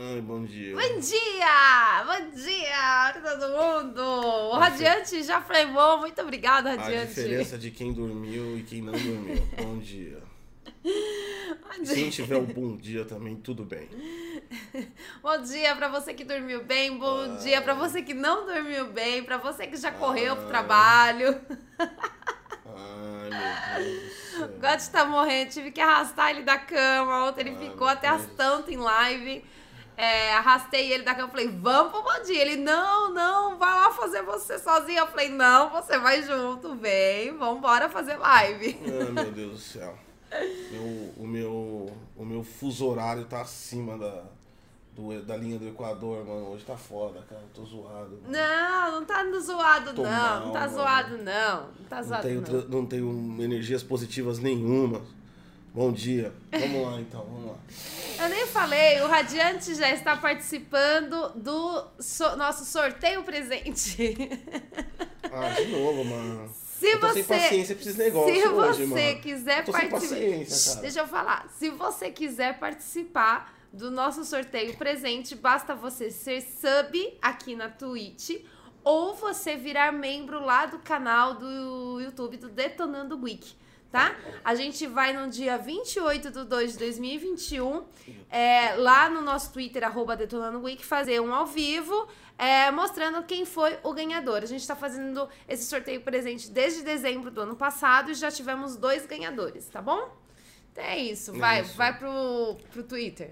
Ai, bom dia. Bom dia! Bom dia pra todo mundo! O Radiante já flemou, muito obrigada, A Radiante. diferença de quem dormiu e quem não dormiu. Bom dia. Bom se não tiver um bom dia também, tudo bem. Bom dia pra você que dormiu bem, bom dia pra você que não dormiu bem, pra você que já correu pro Ai. trabalho. Ai, meu Deus O. God tá morrendo, tive que arrastar ele da cama. Ontem ele Ai, ficou até as tantas em live. É, arrastei ele da cama, falei, vamos pro bom dia. Ele, não, não, vai lá fazer você sozinho. Eu falei, não, você vai junto, vem, vambora fazer live. Ai, meu Deus do céu. Meu- o, meu, o meu fuso horário tá acima da, do- da linha do Equador, mano. Hoje tá foda, cara. Eu tô zoado. mano. Não, não tá zoado, Tô não. mal, não tá mano. zoado, não. Não tá Não zoado, tenho, não. não tenho energias positivas nenhuma. Bom dia. Vamos lá então, vamos lá. Eu nem falei, o Radiante já está participando do so- nosso sorteio presente. Ah, de novo, mano. Se eu tô você, sem paciência pra esses negócios se hoje, você mano. quiser tô sem participar, deixa eu falar. Se você quiser participar do nosso sorteio presente, basta você ser sub aqui na Twitch ou você virar membro lá do canal do YouTube do Detonando Week. Tá? A gente vai no dia 28 de 2 de 2021, é, lá no nosso Twitter, arroba Detonando Week, fazer um ao vivo, é, mostrando quem foi o ganhador. A gente está fazendo esse sorteio presente desde dezembro do ano passado e já tivemos dois ganhadores, tá bom? Então é isso, É vai, isso. vai pro, pro Twitter.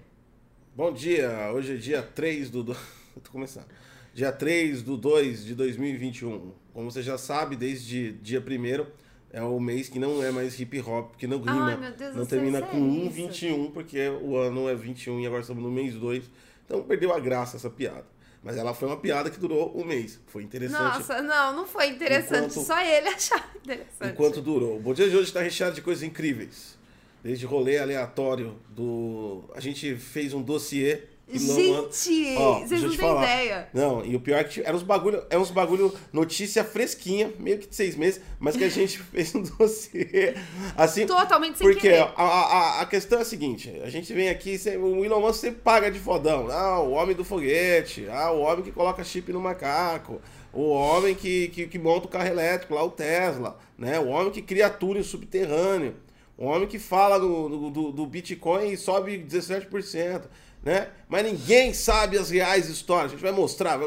Bom dia, hoje é dia 3 do. do... Tô começando. Dia 3 do 2 de 2021. Como você já sabe, desde dia 1 é o mês que não é mais hip hop, que não rima. Ai, meu Deus não termina é com 1, isso. 21, porque o ano é 21 e agora estamos no mês 2. Então perdeu a graça essa piada. Mas ela foi uma piada que durou um mês. Foi interessante. Nossa, não, não foi interessante, Enquanto- só ele achava interessante. Enquanto durou. O Bom Dia de hoje está recheado de coisas incríveis. Desde rolê aleatório do. A gente fez um dossiê. Gente, Ó, vocês não têm ideia. Não, e o pior é que era uns bagulho, é uns bagulho notícia fresquinha, meio que de seis meses, mas que a gente fez um dossiê assim. Totalmente sem Porque a, a, a questão é a seguinte, a gente vem aqui, o Elon Musk sempre paga de fodão. Ah, o homem do foguete, ah, o homem que coloca chip no macaco, o homem que, que, que monta o carro elétrico, lá o Tesla, né? O homem que cria túnel subterrâneo, o homem que fala do, do- do Bitcoin e sobe 17%. Né? Mas ninguém sabe as reais histórias. A gente vai mostrar,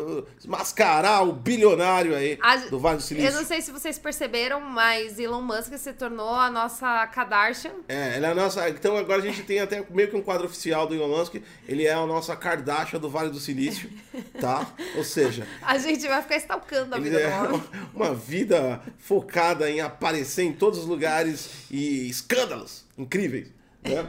mascarar o bilionário aí A- do Vale do Silício. Eu não sei se vocês perceberam, mas Elon Musk se tornou a nossa Kardashian. É, ele é a nossa. Então agora a gente tem até meio que um quadro oficial do Elon Musk. Ele é a nossa Kardashian do Vale do Silício, tá? Ou seja, A gente vai ficar stalkando a ele vida é uma, uma vida focada em aparecer em todos os lugares e escândalos incríveis, né?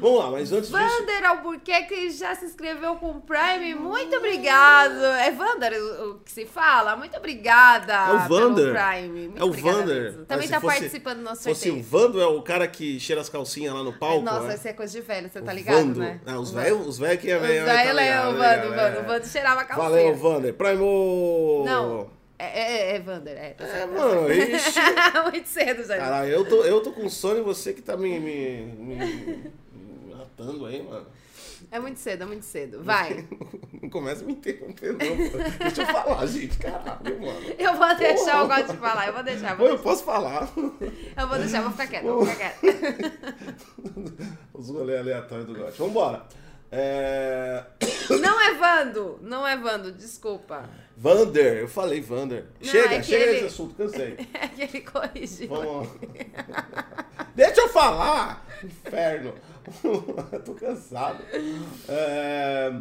Vamos lá, mas antes disso. Vander Albuquerque já se inscreveu com o Prime. Muito obrigado. É Vander o o que se fala? Muito obrigada. É o Vander. Prime. Muito É o Vander. mesmo. Também se tá fosse- participando do nosso Fosse o sorteio. Vando é o cara que cheira as calcinhas lá no palco. Nossa, né? isso é coisa de velho, você tá O ligado, Vando. né? Ah, os O velhos os velhos que é Os velho. velhos é o Vando, o é. Vando. O Vando cheirava a calcinha. Valeu, Vander. Primo! Não, é, é, é Vander. É, tá É, tá mano, ixi. Muito cedo, já. Caralho, eu tô, eu tô com sono e você que tá me, me, me, me matando aí, mano. É muito cedo, é muito cedo. Vai. Não começa a me interromper, não. Deixa eu falar, gente. Caralho, mano. Eu vou deixar, eu Porra. gosto de falar. Eu vou deixar, eu vou eu posso falar. Eu vou deixar, eu vou ficar quieta, eu vou ficar quieta. Os rolês aleatórios do Gotti. Vambora. É... Não é Vando, não é Vando, desculpa. Vander, eu falei Vander. Não, chega, é chega ele- desse assunto, cansei. É que ele corrigiu. Vamos. Deixa eu falar! Inferno. Tô cansado. É,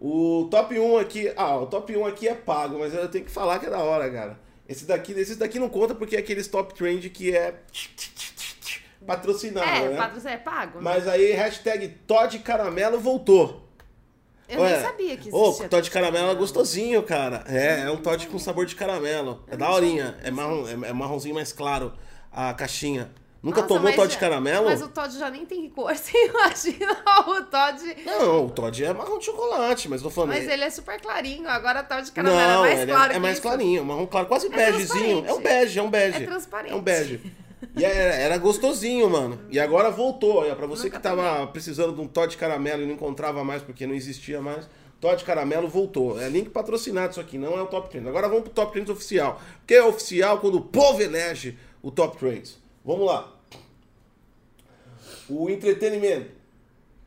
O top 1 aqui. Ah, o top 1 aqui é pago, mas eu tenho que falar que é da hora, cara. Esse daqui, esse daqui não conta porque é aqueles top trend que é patrocinado, É, né? patrocínio é pago. né? Mas aí, hashtag Todd Caramelo voltou. Eu Ué, nem sabia que Ô, existia. Todd Caramelo é gostosinho, cara. É, é um Todd com sabor de caramelo. É daorinha. É, marrom, é, é marronzinho mais claro a caixinha. Nunca Nossa, tomou Todd já- Caramelo? Mas o Todd já nem tem cor, você imagina o Todd... Não, o Todd é marrom de chocolate, mas tô falando. Mas ele é super clarinho, agora o Todd caramelo não, é mais claro é, é mais isso. clarinho, marrom claro, quase begezinho. transparente. É um bege, é um bege. É transparente. É um bege. E era, era gostosinho, mano. E agora voltou. Olha, pra você que tava precisando de um Todd caramelo e não encontrava mais porque não existia mais, Todd caramelo voltou. É link patrocinado isso aqui, não é o Top Trends. Agora vamos pro Top Trends oficial. Porque é oficial quando o povo elege o Top Trends. Vamos lá. O entretenimento.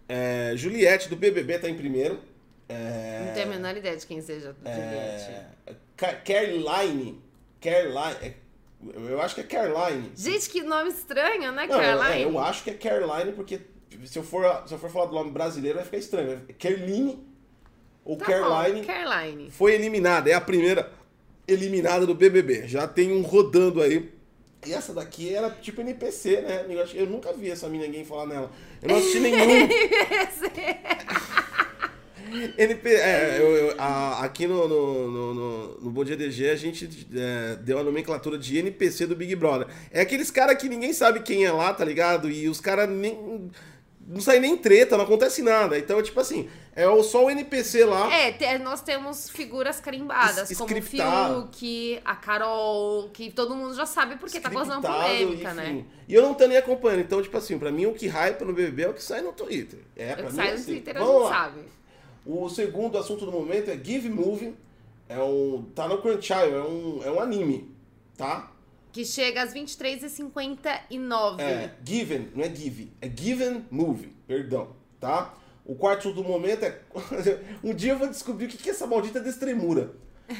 É, Juliette do BBB tá em primeiro. É, Não tenho a menor ideia de quem seja Juliette. é, Ca- Caroline. Caroline. Eu acho que é Caroline. Gente, que nome estranho, né, Não, é, Caroline? eu acho que é Caroline, porque se eu, for, se eu for falar do nome brasileiro vai ficar estranho. É Caroline ou Tá Caroline bom, Caroline. foi eliminada. É a primeira eliminada do BBB. Já tem um rodando aí. E essa daqui era tipo NPC, né? Eu, eu nunca vi essa mina ninguém falar nela. Eu não assisti nenhum. NP, é, eu, eu- a- aqui no, no, no, no, no Bom Dia DG a gente é, deu a nomenclatura de NPC do Big Brother. É aqueles caras que ninguém sabe quem é lá, tá ligado? E os caras nem. Não sai nem treta, não acontece nada. Então, tipo assim, é o- só o NPC lá. É, nós temos figuras carimbadas, Es- como o. Fiuk, a Carol, que todo mundo já sabe porque tá causando polêmica, né? enfim. E eu não tô nem acompanhando. Então, tipo assim, pra mim o que hype no BBB é o que sai no Twitter. É, O pra que mim sai é no assim. Twitter a Vamos gente lá. sabe. O segundo assunto do momento é Give Movie. É um. Tá no Crunchyroll, é um, é um anime, tá? Que chega às 23h59. É Given, não é Give, é Given Movie, perdão, tá? O quarto assunto do momento é. um dia eu vou descobrir o que que é essa maldita destremura.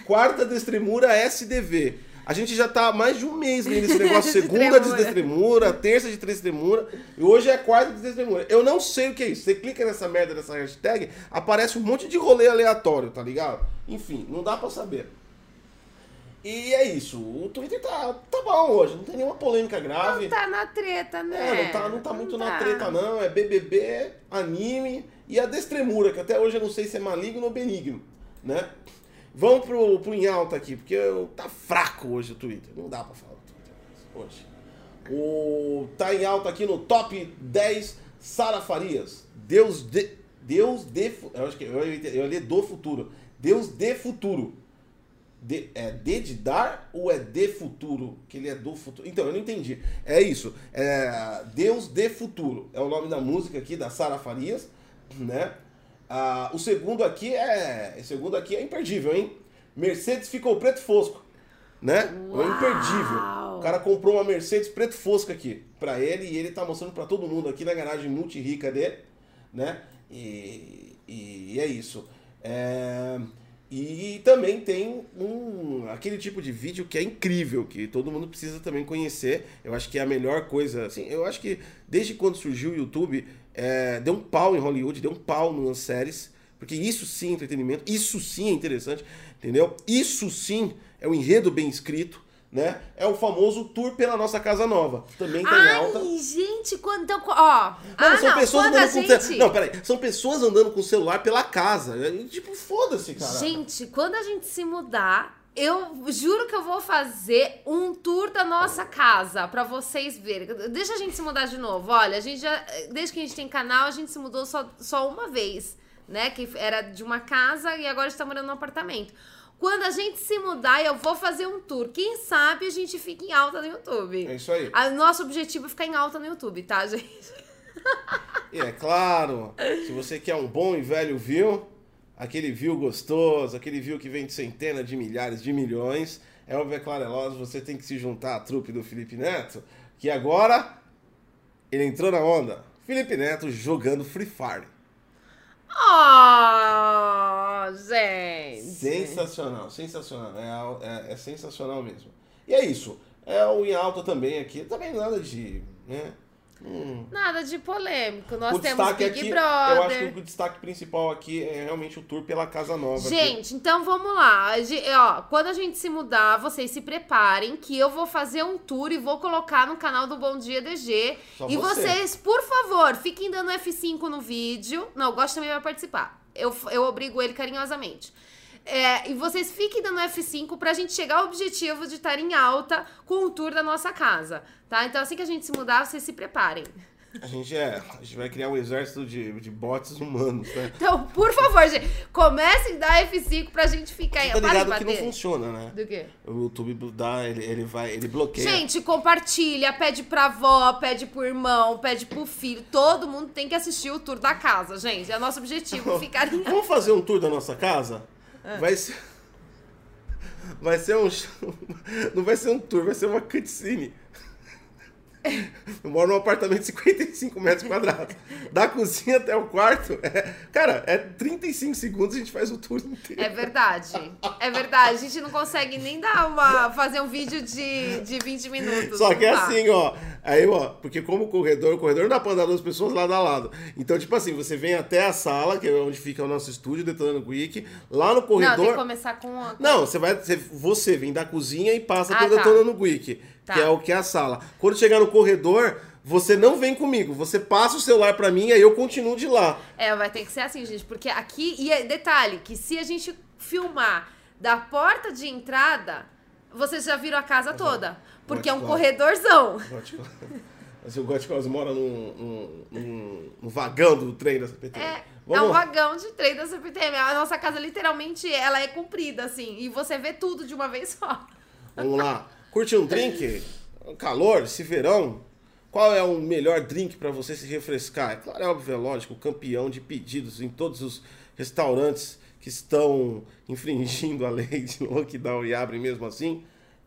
Quarta destremura SDV. A gente já tá há mais de um mês lendo esse negócio. Segunda de Destremura. terça de destremura, e hoje é quarta de destremura. Eu não sei o que é isso. Você clica nessa merda dessa hashtag, aparece um monte de rolê aleatório, tá ligado? Enfim, não dá pra saber. E é isso. O Twitter tá, tá bom hoje, não tem nenhuma polêmica grave. Não tá na treta, né? É, não tá, não tá muito na tá. treta, não. É BBB, anime e a destremura, que até hoje eu não sei se é maligno ou benigno, né? Vamos pro, pro em alta aqui, porque tá fraco hoje o Twitter. Não dá pra falar do Twitter hoje. O, tá em alta aqui no top 10 Sara Farias. Deus de. Deus de. Eu acho que eu, eu ler do futuro. Deus de futuro. De, é D de dar ou é de futuro? Que ele é do futuro. Então, eu não entendi. É isso. É Deus de futuro. É o nome da música aqui da Sara Farias, né? Ah, o segundo aqui é. O segundo aqui é imperdível, hein? Mercedes ficou preto fosco. Né? É Uau! imperdível. O cara comprou uma Mercedes preto fosco aqui pra ele e ele tá mostrando pra todo mundo aqui na garagem multi-rica dele, né? E, e é isso. É, e também tem um, aquele tipo de vídeo que é incrível, que todo mundo precisa também conhecer. Eu acho que é a melhor coisa. Assim, eu acho que desde quando surgiu o YouTube, é, deu um pau em Hollywood, deu um pau nas séries. Porque isso sim é entretenimento, isso sim é interessante, entendeu? Isso sim é um enredo bem escrito, né? É o famoso tour pela nossa casa nova. Também tá em Ai, alta. gente, quando. Então, ó. ah, Mano, são não, pessoas andando com gente. ce- Não, peraí. São pessoas andando com o celular pela casa. E, Tipo, foda-se, cara. Gente, quando a gente se mudar, eu juro que eu vou fazer um tour da nossa casa pra vocês verem. Deixa a gente se mudar de novo. Olha, a gente já. Desde que a gente tem canal, a gente se mudou só, só uma vez, né? Que era de uma casa e agora a gente tá morando num apartamento. Quando a gente se mudar, eu vou fazer um tour. Quem sabe a gente fica em alta no YouTube. É isso aí. A- nosso objetivo é ficar em alta no YouTube, tá, gente? E é claro, se você quer um bom e velho view, aquele view gostoso, aquele view que vem de centenas de milhares de milhões, é óbvio, é claro, é lógico, você tem que se juntar à trupe do Felipe Neto, que agora ele entrou na onda. Felipe Neto jogando Free Fire. Oh, gente. Sensacional, sensacional. É, é- é sensacional mesmo. E é isso. É o em alta também aqui. Também nada de. Né? Hum. Nada de polêmico. Nós o temos Big aqui, Brother. eu acho que o destaque principal aqui é realmente o tour pela Casa Nova. aqui. Gente, então vamos lá. Ge- Ó, quando a gente se mudar, vocês se preparem que eu vou fazer um tour e vou colocar no canal do Bom Dia DG. Só e você. vocês, por favor, fiquem dando F5 no vídeo. Não, o Gosto também vai participar. Eu, eu obrigo ele carinhosamente. É, e vocês fiquem dando F5 pra gente chegar ao objetivo de estar em alta com o tour da nossa casa, tá? Então assim que a gente se mudar, vocês se preparem. A gente é. A gente vai criar um exército de, de bots humanos, né? Então, por favor, gente, comecem a dar F5 pra gente ficar aí. Tá ligado que não funciona, né? Do quê? O YouTube dá, ele, ele vai, ele bloqueia. Gente, compartilha, pede pra avó, pede pro irmão, pede pro filho. Todo mundo tem que assistir o tour da casa, gente. É nosso objetivo ficar em Vamos fazer um tour da nossa casa? É. Vai ser. Vai ser um. Não vai ser um tour, vai ser uma cutscene. Eu moro num apartamento de 55 metros quadrados. Da cozinha até o quarto. é- cara, é 35 segundos a gente faz o tour inteiro. É verdade. É verdade. A gente não consegue nem dar uma. fazer um vídeo de, de 20 minutos. Só que é dá. assim, ó. Aí, ó, porque como o corredor, o corredor não dá pra andar duas pessoas lado a lado. Então, tipo assim, você vem até a sala, que é onde fica o nosso estúdio, Detonando Quick. Lá no Não, tem corredor. que começar com. Não, você vai. Você, você vem da cozinha e passa Ah, pelo tá. Detonando Quick, Tá. que é o que é a sala. Quando chegar no corredor, você não vem comigo. Você passa o celular pra mim, aí eu continuo de lá. É, vai ter que ser assim, gente. Porque aqui. E é- detalhe, que se a gente filmar da porta de entrada, vocês já viram a casa toda. Porque é um corredorzão. Mas o Gótico mora num, num, num- vagão do trem da CPT. É, é Vamos um lá. vagão de trem da CPTM. A nossa casa, literalmente, ela é comprida, assim. E você vê tudo de uma vez só. Vamos lá. Curte um drink? Calor, esse verão. Qual é o melhor drink pra você se refrescar? É claro, é óbvio, é lógico, campeão de pedidos em todos os restaurantes que estão infringindo a lei de lockdown e abrem mesmo assim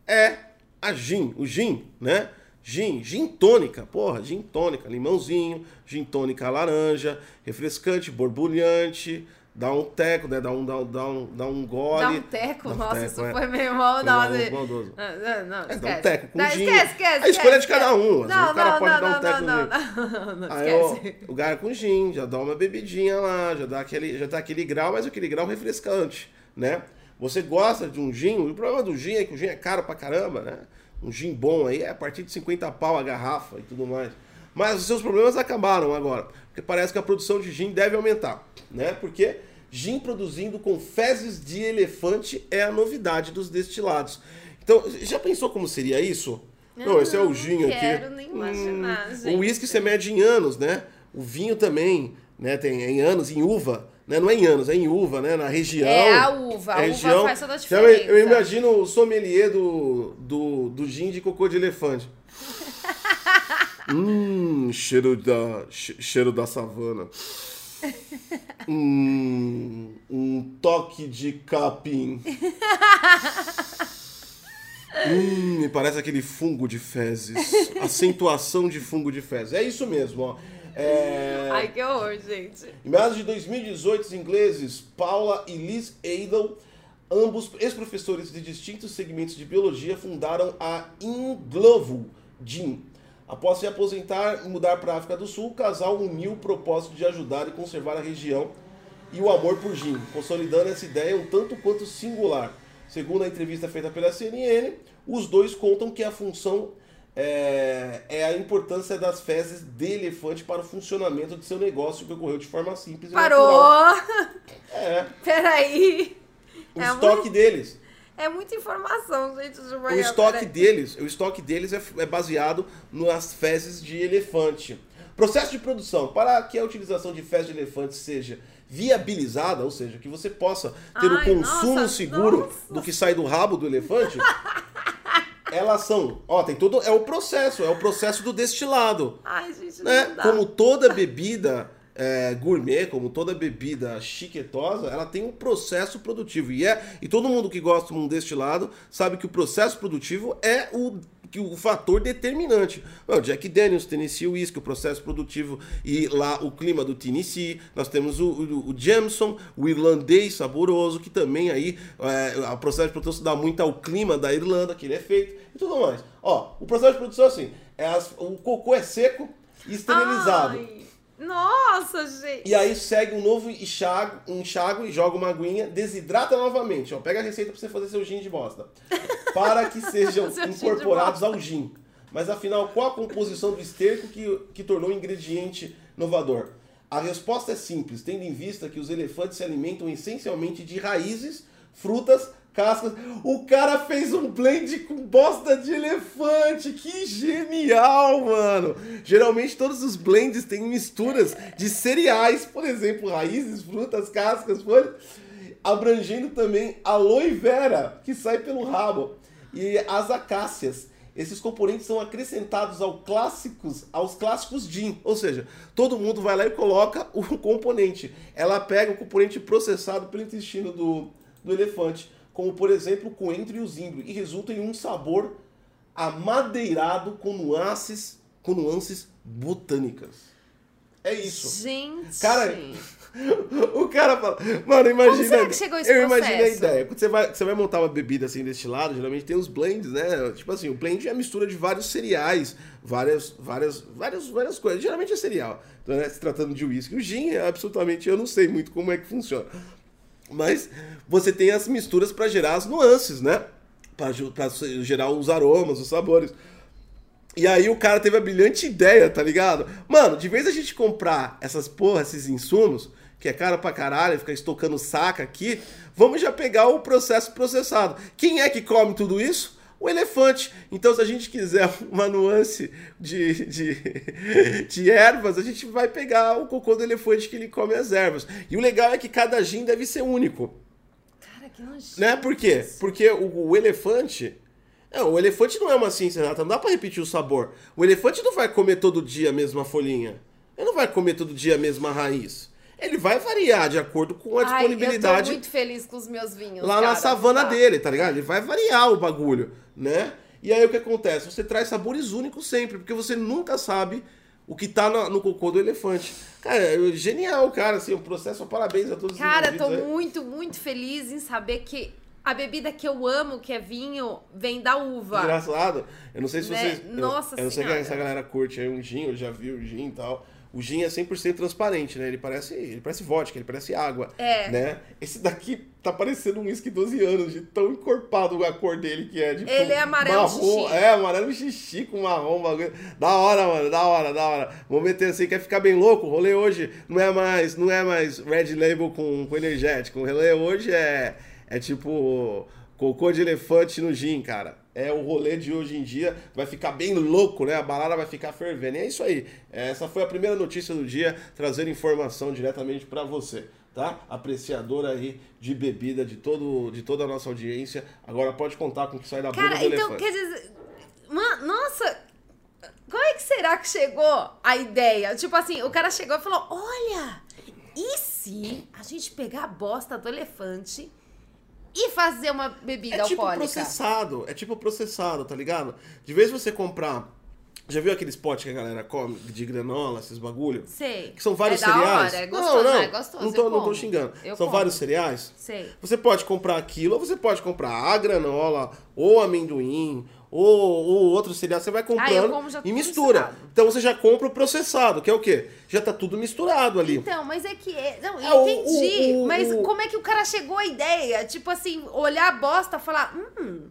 é a gin, o gin, né? Gin, gin tônica, porra, gin tônica, limãozinho, gin tônica laranja, refrescante, borbulhante, dá um teco, né? Dá um, dá, um- dá um, dá um gole. Dá um teco? Dá um Nossa, teco, isso é. foi meio. Foi maldoso. Não, não, não, É, dá um esquece. teco com Não, gin. Esquece, esquece. A escolha é de esquece, cada um, Não, o cara não, pode não, dar um teco não, não, não, não, Aí, esquece. ó, o cara com gin, já dá uma bebidinha lá, já dá aquele, já dá aquele grau, mas aquele grau refrescante, né? Você gosta de um gin, o problema do gin é que o gin é caro pra caramba, né? Um gin bom aí é a partir de 50 pau a garrafa e tudo mais. Mas os seus problemas acabaram agora, porque parece que a produção de gin deve aumentar, né? Porque gin produzindo com fezes de elefante é a novidade dos destilados. Então, já pensou como seria isso? Não, esse é o não gin aqui. quero nem imaginar, Hum, gente. O uísque você mede em anos, né? O vinho também, né? Tem em anos, em uva. Né? Não é em anos, é em uva, né? Na região. É a uva, a É uva faz toda a Então, eu- diferença. eu imagino o sommelier do, do, do gin de cocô de elefante. hum, cheiro da, che- cheiro da savana. Hum, um toque de capim. Hum, me parece aquele fungo de fezes. Acentuação de fungo de fezes. É isso mesmo, ó. É... Ai, que horror, gente. Em meados de 2018, os ingleses Paula e Liz Adel, ambos ex-professores de distintos segmentos de biologia, fundaram a Inglovo Gin. Após se aposentar e mudar para a África do Sul, o casal uniu o propósito de ajudar e conservar a região e o amor por gin, consolidando essa ideia um tanto quanto singular. Segundo a entrevista feita pela CNN, os dois contam que a função é, é a importância das fezes de elefante para o funcionamento de seu negócio que ocorreu de forma simples e natural. Parou! É, Peraí. o É estoque muito- deles. É muita informação, gente. De O manhã, estoque peraí. deles, o estoque deles é, é baseado nas fezes de elefante. Processo de produção. Para que a utilização de fezes de elefante seja viabilizada, ou seja, que você possa ter o Ai, consumo nossa, seguro nossa. do que sai do rabo do elefante, elas são, ó, tem todo é o processo, é o processo do destilado Ai, gente, né? Como toda bebida é, gourmet, como toda bebida chiquetosa, ela tem um processo produtivo. E, é, e todo mundo que gosta de um destilado sabe que o processo produtivo é o, que o fator determinante. Não, Jack Daniels, Tennessee Whiskey, o processo produtivo e lá o clima do Tennessee. Nós temos o, o, o Jameson, o irlandês saboroso, que também aí é, o processo de produção dá muito ao clima da Irlanda, que ele é feito e tudo mais. Ó, o processo de produção é assim, é as- o cocô é seco e esterilizado. Ai, nossa, gente. E aí segue um novo enxágue, um enxágue, joga uma aguinha, desidrata novamente. Ó, pega a receita pra você fazer seu gin de bosta. Para que sejam gin incorporados bosta. ao gin. Mas afinal, qual a composição do esterco que, que tornou o ingrediente inovador? A resposta é simples, tendo em vista que os elefantes se alimentam essencialmente de raízes, frutas, cascas. O cara fez um blend com bosta de elefante. Que genial, mano. Geralmente todos os blends têm misturas de cereais, por exemplo, raízes, frutas, cascas, folhas, abrangendo também aloe vera, que sai pelo rabo, e as acácias. Esses componentes são acrescentados ao clássicos, aos clássicos gin, ou seja, todo mundo vai lá e coloca o componente. Ela pega o componente processado pelo intestino do, do elefante como por exemplo o coentro e o zimbro, e resulta em um sabor amadeirado com nuances, com nuances botânicas. É isso. Gente. Cara, o cara fala. Mano, imagina. Como será que chegou esse eu processo? imagino a ideia. Quando você vai, você vai montar uma bebida assim deste lado, geralmente tem os blends, né? Tipo assim, o blend é a mistura de vários cereais, várias, várias, várias, várias coisas. Geralmente é cereal. Então, né, se tratando de uísque. O gin é absolutamente. Eu não sei muito como é que funciona. Mas você tem as misturas para gerar as nuances, né? Para gerar os aromas, os sabores. E aí o cara teve a brilhante ideia, tá ligado? Mano, de vez a gente comprar essas porra, esses insumos, que é caro pra caralho, ficar estocando saca aqui, vamos já pegar o processo processado. Quem é que come tudo isso? O elefante. Então, se a gente quiser uma nuance de, de, de ervas, a gente vai pegar o cocô do elefante que ele come as ervas. E o legal é que cada gin deve ser único. Cara, que nojento. Né? Por quê? Porque o, o elefante. Não, o elefante não é uma ciência exata, não dá pra repetir o sabor. O elefante não vai comer todo dia a mesma folhinha. Ele não vai comer todo dia a mesma raiz ele vai variar de acordo com a Ai, disponibilidade. Eu tô muito feliz com os meus vinhos. Lá cara, na savana tá? dele, tá ligado? Ele vai variar o bagulho, né? E aí o que acontece? Você traz sabores únicos sempre, porque você nunca sabe o que tá no, no cocô do elefante. Cara, é genial, cara, assim, o processo, parabéns a todos Cara, os tô aí. muito, muito feliz em saber que a bebida que eu amo, que é vinho, vem da uva. Engraçado. Eu não sei se Né? vocês... Nossa eu, eu não sei se essa galera curte aí um gin, eu já vi o gin e tal. O gin é 100% transparente, né? Ele parece, ele parece vodka, ele parece água. É. Né? Esse daqui tá parecendo um whisky 12 anos, de tão encorpado a cor dele que é. Tipo, Ele é amarelo marrom, xixi. É, amarelo xixi com marrom, bagulho. Da hora, mano, da hora, da hora. Vamos meter assim, quer ficar bem louco? O rolê hoje não é mais, não é mais Red Label com, com energético. O rolê hoje é, é tipo cocô de elefante no gin, cara é o rolê de hoje em dia, vai ficar bem louco, né? A balada vai ficar fervendo. E é isso aí. Essa foi a primeira notícia do dia, trazer informação diretamente para você, tá? Apreciador aí de bebida de todo de toda a nossa audiência. Agora pode contar com o que sai da Cara, bunda do então, elefante. quer dizer. Mano, nossa! Como é que será que chegou a ideia? Tipo assim, o cara chegou e falou: Olha, e se a gente pegar a bosta do elefante e fazer uma bebida É tipo alcoólica? processado, é tipo processado, tá ligado? De vez você comprar. Já viu aqueles potes que a galera come de granola, esses bagulho? Sei. Que são vários é da cereais? Hora, é gostoso, não, não, é gostoso. não tô, não tô xingando. Eu são como. vários cereais? Sei. Você pode comprar aquilo, ou você pode comprar a granola, ou amendoim, ou, ou outro cereal. Você vai comprando como já e mistura. misturado. Então você já compra o processado, que é o quê? Já tá tudo misturado ali. Então, mas é que. é- Não, eu entendi. o- o- mas o- como é que o cara chegou à ideia? Tipo assim, olhar a bosta e falar: hum,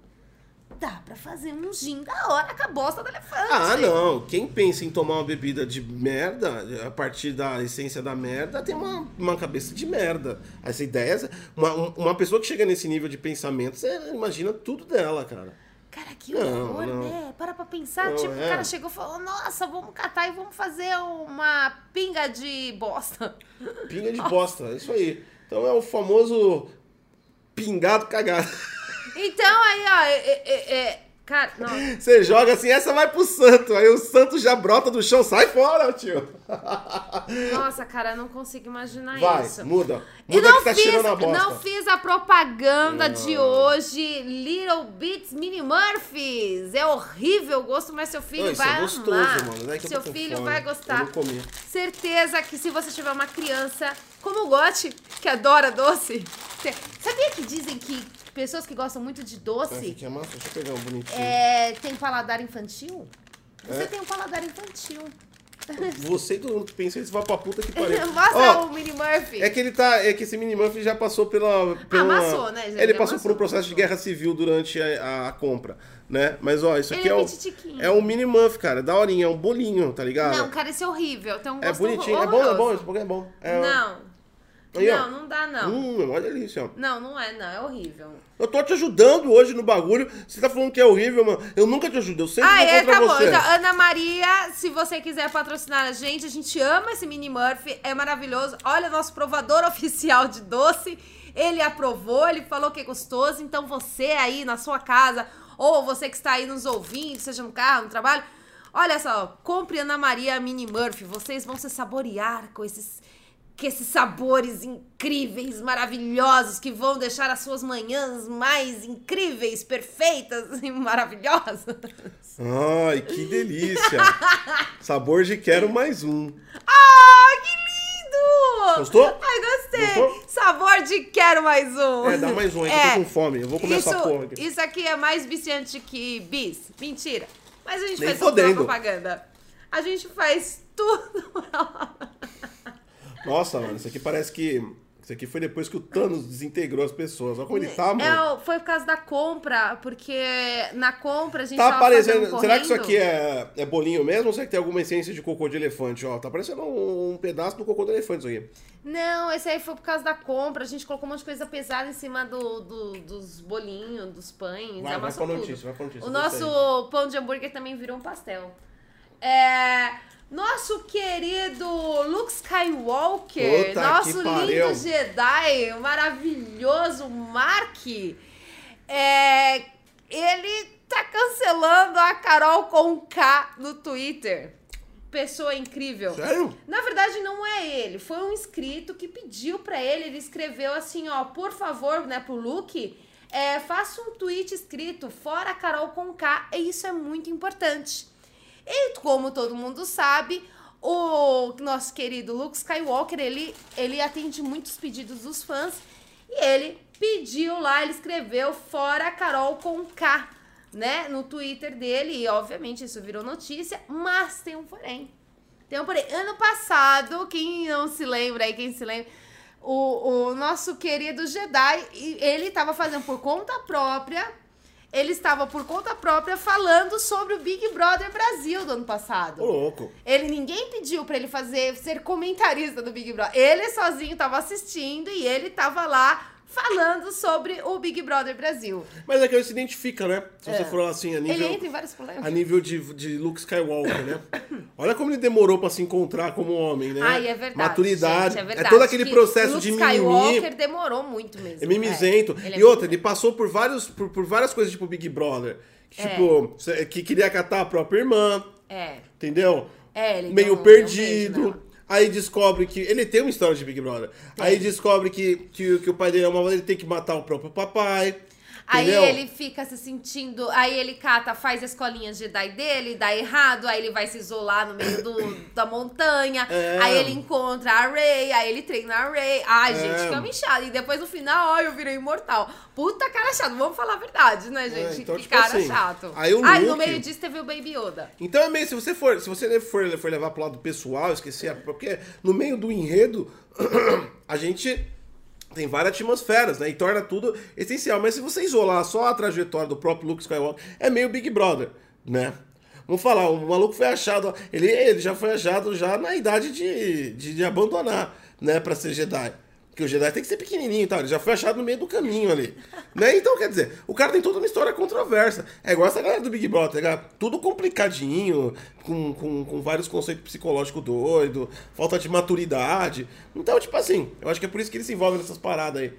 dá pra fazer um gin da hora com a bosta do elefante. Ah, não. Quem pensa em tomar uma bebida de merda, a partir da essência da merda, tem uma, uma cabeça de merda. Essa ideia. Uma, uma pessoa que chega nesse nível de pensamento, você imagina tudo dela, cara. Cara, que Não, horror, não. né? Para pra pensar. Não, tipo, é. o cara chegou e falou: Nossa, vamos catar e vamos fazer uma pinga de bosta. Pinga de bosta, é isso aí. Então é o famoso pingado cagado. Então, aí, ó, é, é- é- cara, não. Você joga assim, essa vai pro santo. Aí o santo já brota do chão, sai fora, tio. Nossa, cara, eu não consigo imaginar Vai, isso. muda. E Muda não que tá fiz, a bosta. não fiz a propaganda de hoje. Little Bits Mini Murphys. É horrível o gosto, mas seu filho Não, isso vai é gostoso, amar. mano. Não é eu seu filho fome. vai gostar. não. Certeza que se você tiver uma criança como o Gotti, que adora doce. Sabia que dizem que pessoas que gostam muito de doce aqui é massa, deixa eu pegar um bonitinho. é, tem paladar infantil? Você É? tem um paladar infantil. Você e todo mundo que pensa isso vai pra puta que pariu. Mostra Ó, o Mini Murphy. É que ele tá. É que esse mini Muffin já passou pela. pela Amassou, né? Ele passou por um processo de guerra civil durante a, a compra, né? Mas ó, isso aqui Ele é, é o. petitiquinho. É um mini muff, cara. Daorinha, é um bolinho, tá ligado? Não, cara, esse é horrível. Tem um é gosto bonitinho. É bom, é bom, horroroso. esse é bom. É, Não. Aí, ó. não, não dá, não. Hum, é uma delícia, ó. Não, não é, não. É horrível. Eu tô te ajudando hoje no bagulho. Você tá falando que é horrível, mano. Eu nunca te ajudo. Eu sempre Ah, vou é, contra tá bom. você. Então, Ana Maria, se você quiser patrocinar a gente, a gente ama esse Mini Murphy, é maravilhoso. Olha, nosso provador oficial de doce, ele aprovou, ele falou que é gostoso. Então, você aí na sua casa, ou você que está aí nos ouvindo, seja no carro, no trabalho, olha só, compre Ana Maria Mini Murphy. Vocês vão se saborear com esses que esses sabores incríveis, maravilhosos, que vão deixar as suas manhãs mais incríveis, perfeitas e maravilhosas. Ai, que delícia. Sabor de quero mais um. Ah, que lindo! Gostou? Ai, gostei. Gostou? Sabor de quero mais um. É, dá mais um aí, que eu tô com fome. Eu vou comer isso, essa porra aqui. Isso aqui é mais viciante que bis. Mentira. Mas a gente Nem faz toda fodendo. propaganda. A gente faz tudo. Nossa, mano, isso aqui parece que. Isso aqui foi depois que o Thanos desintegrou as pessoas. Olha como ele tá, mano. É, foi por causa da compra, porque na compra a gente Tá aparecendo. Será que isso aqui é, é bolinho mesmo ou será que tem alguma essência de cocô de elefante? Ó, tá parecendo um, um pedaço do cocô do elefante isso aqui. Não, esse aí foi por causa da compra. A gente colocou um monte de coisa pesada em cima do, do- dos bolinhos, dos pães. Vai, vai pra notícia, vai pra notícia. O nosso pão de hambúrguer também virou um pastel. É, nosso querido Luke Skywalker, Puta nosso lindo Jedi, maravilhoso Mark, é, ele tá cancelando a Carol com K no Twitter. Pessoa incrível. Sério? Na verdade, não é ele. Foi um inscrito que pediu pra ele. Ele escreveu assim, ó, por favor, né, pro Luke, é, faça um tweet escrito fora Carol com K. E isso é muito importante. E como todo mundo sabe, o nosso querido Luke Skywalker, ele, ele atende muitos pedidos dos fãs. E ele pediu lá, ele escreveu fora Carol com K, né? No Twitter dele. E obviamente isso virou notícia. Mas tem um porém. Tem um porém. Ano passado, quem não se lembra aí, quem se lembra, o, o nosso querido Jedi, ele estava fazendo por conta própria. Ele estava por conta própria falando sobre o Big Brother Brasil do ano passado. Ô, louco. Ele ninguém pediu pra ele fazer ser comentarista do Big Brother. Ele sozinho tava assistindo e ele tava lá falando sobre o Big Brother Brasil. Mas é que ele se identifica, né? Se você É. for assim, a nível. Ele entra em vários problemas. A nível de, de Luke Skywalker, né? Olha como ele demorou pra se encontrar como homem, né? Ai, é verdade. Maturidade. gente, é, verdade. todo aquele Que processo Luke de mimimi. Skywalker demorou muito mesmo. É mimizento. É, ele é e outra, ele passou por, vários, por, por várias coisas, tipo Big Brother. Que, Tipo, que queria catar a própria irmã, É. entendeu? É, ele Meio perdido. Aí descobre que. Ele tem uma história de Big Brother. Aí descobre que, que, que o pai dele é uma ele tem que matar o próprio papai. Aí entendeu? ele fica se sentindo. Aí ele cata, faz a escolinha Jedi dele, dá errado, aí ele vai se isolar no meio do, da montanha. É. Aí ele encontra a Rey, aí ele treina a Rey. Ai, É. gente, fica me chato. E depois no final, ó, eu virei imortal. Puta cara chato, vamos falar a verdade, né, gente? então, que tipo cara assim, chato. aí o Ai, no Luke- meio disso teve o Baby Yoda. Então é meio, se você for, se você for, for levar pro lado pessoal, esquecer, porque no meio do enredo, a gente tem várias atmosferas, né? E torna tudo essencial. Mas se você isolar só a trajetória do próprio Luke Skywalker, é meio Big Brother, né? Vamos falar, o maluco foi achado, ele, ele já foi achado já na idade de, de, de abandonar, né, pra ser Jedi. Porque o Jedi tem que ser pequenininho e tal, ele já foi achado no meio do caminho ali. né? Então, quer dizer, o cara tem toda uma história controversa. É igual essa galera do Big Brother, ligado? Tudo complicadinho, com, com, com vários conceitos psicológicos doidos, falta de maturidade. Então, tipo assim, eu acho que é por isso que ele se envolve nessas paradas aí.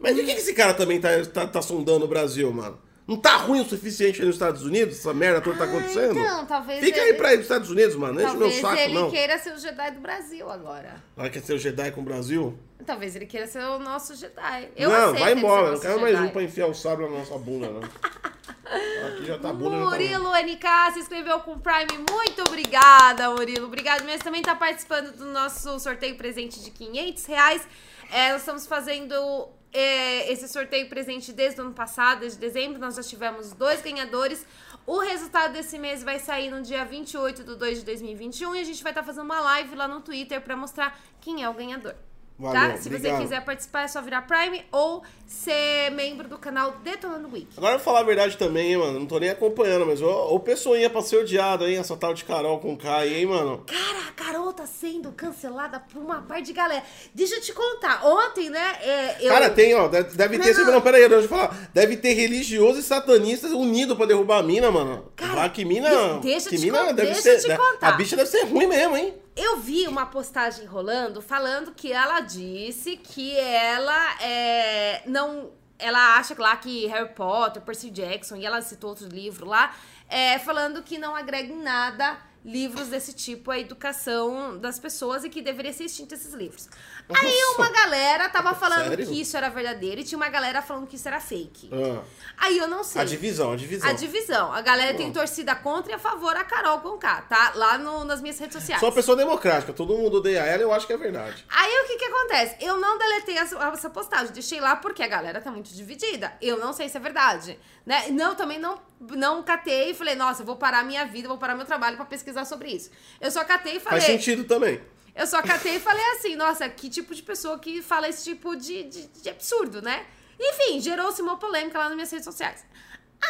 Mas de que, que esse cara também tá, tá, tá sondando o Brasil, mano? Não tá ruim o suficiente aí nos Estados Unidos? Essa merda toda tá acontecendo? então, talvez Fica ele- aí pra ir nos Estados Unidos, mano. Não enche o meu Talvez saco, ele não. queira ser o Jedi do Brasil agora. Ela quer ser o Jedi com o Brasil? Talvez ele queira ser o nosso Jedi. Eu não, vai embora. Não quero mais um pra enfiar o sabre na nossa bunda, não. Aqui já tá bunda, tá. Murilo NK se inscreveu com o Prime. Muito obrigada, Murilo. Obrigado mesmo. Também tá participando do nosso sorteio presente de 500 reais. É, nós estamos fazendo é, esse sorteio presente desde o ano passado, desde dezembro. Nós já tivemos dois ganhadores. O resultado desse mês vai sair no dia 28 de 2 de 2021 e a gente vai estar fazendo uma live lá no Twitter pra mostrar quem é o ganhador. Valeu, tá? Se obrigado. você quiser participar, é só virar Prime ou ser membro do canal Detonando Week. Agora eu vou falar a verdade também, hein, mano. Não tô nem acompanhando, mas ô pessoinha pra ser odiado, hein? Essa tal de Carol com K hein, mano? Cara, a Carol tá sendo cancelada por uma parte de galera. Deixa eu te contar. Ontem, né? é, eu... Cara, tem, ó. Deve, deve Não, ter. não. Não, pera aí, deixa eu falar. Deve ter religiosos e satanistas unidos pra derrubar a mina, mano. Cara, Lá que mina. de- deixa que eu te mina con- deve deixa ser. eu te contar. A bicha deve ser ruim mesmo, hein? Eu vi uma postagem rolando falando que ela disse que ela é, não. Ela acha lá que Harry Potter, Percy Jackson, e ela citou outro livro lá, é, falando que não agrega em nada livros desse tipo à educação das pessoas e que deveria ser extinto esses livros. Aí Nossa. uma galera tava falando Sério? que isso era verdadeiro e tinha uma galera falando que isso era fake. Ah, Aí eu não sei. a divisão, a divisão. A divisão. A galera tem Bom. torcida contra e a favor a Carol com K, tá? Lá no- nas minhas redes sociais. Sou uma pessoa democrática, todo mundo odeia ela, eu acho que é verdade. Aí o que que acontece? Eu não deletei essa, essa postagem, deixei lá porque a galera tá muito dividida. Eu não sei se é verdade, né? Não, também não, não catei e falei, nossa, eu vou parar minha vida, vou parar meu trabalho pra pesquisar sobre isso. Eu só catei e falei... Faz sentido também. Eu só catei e falei assim, nossa, que tipo de pessoa que fala esse tipo de, de, de absurdo, né? Enfim, gerou-se uma polêmica lá nas minhas redes sociais.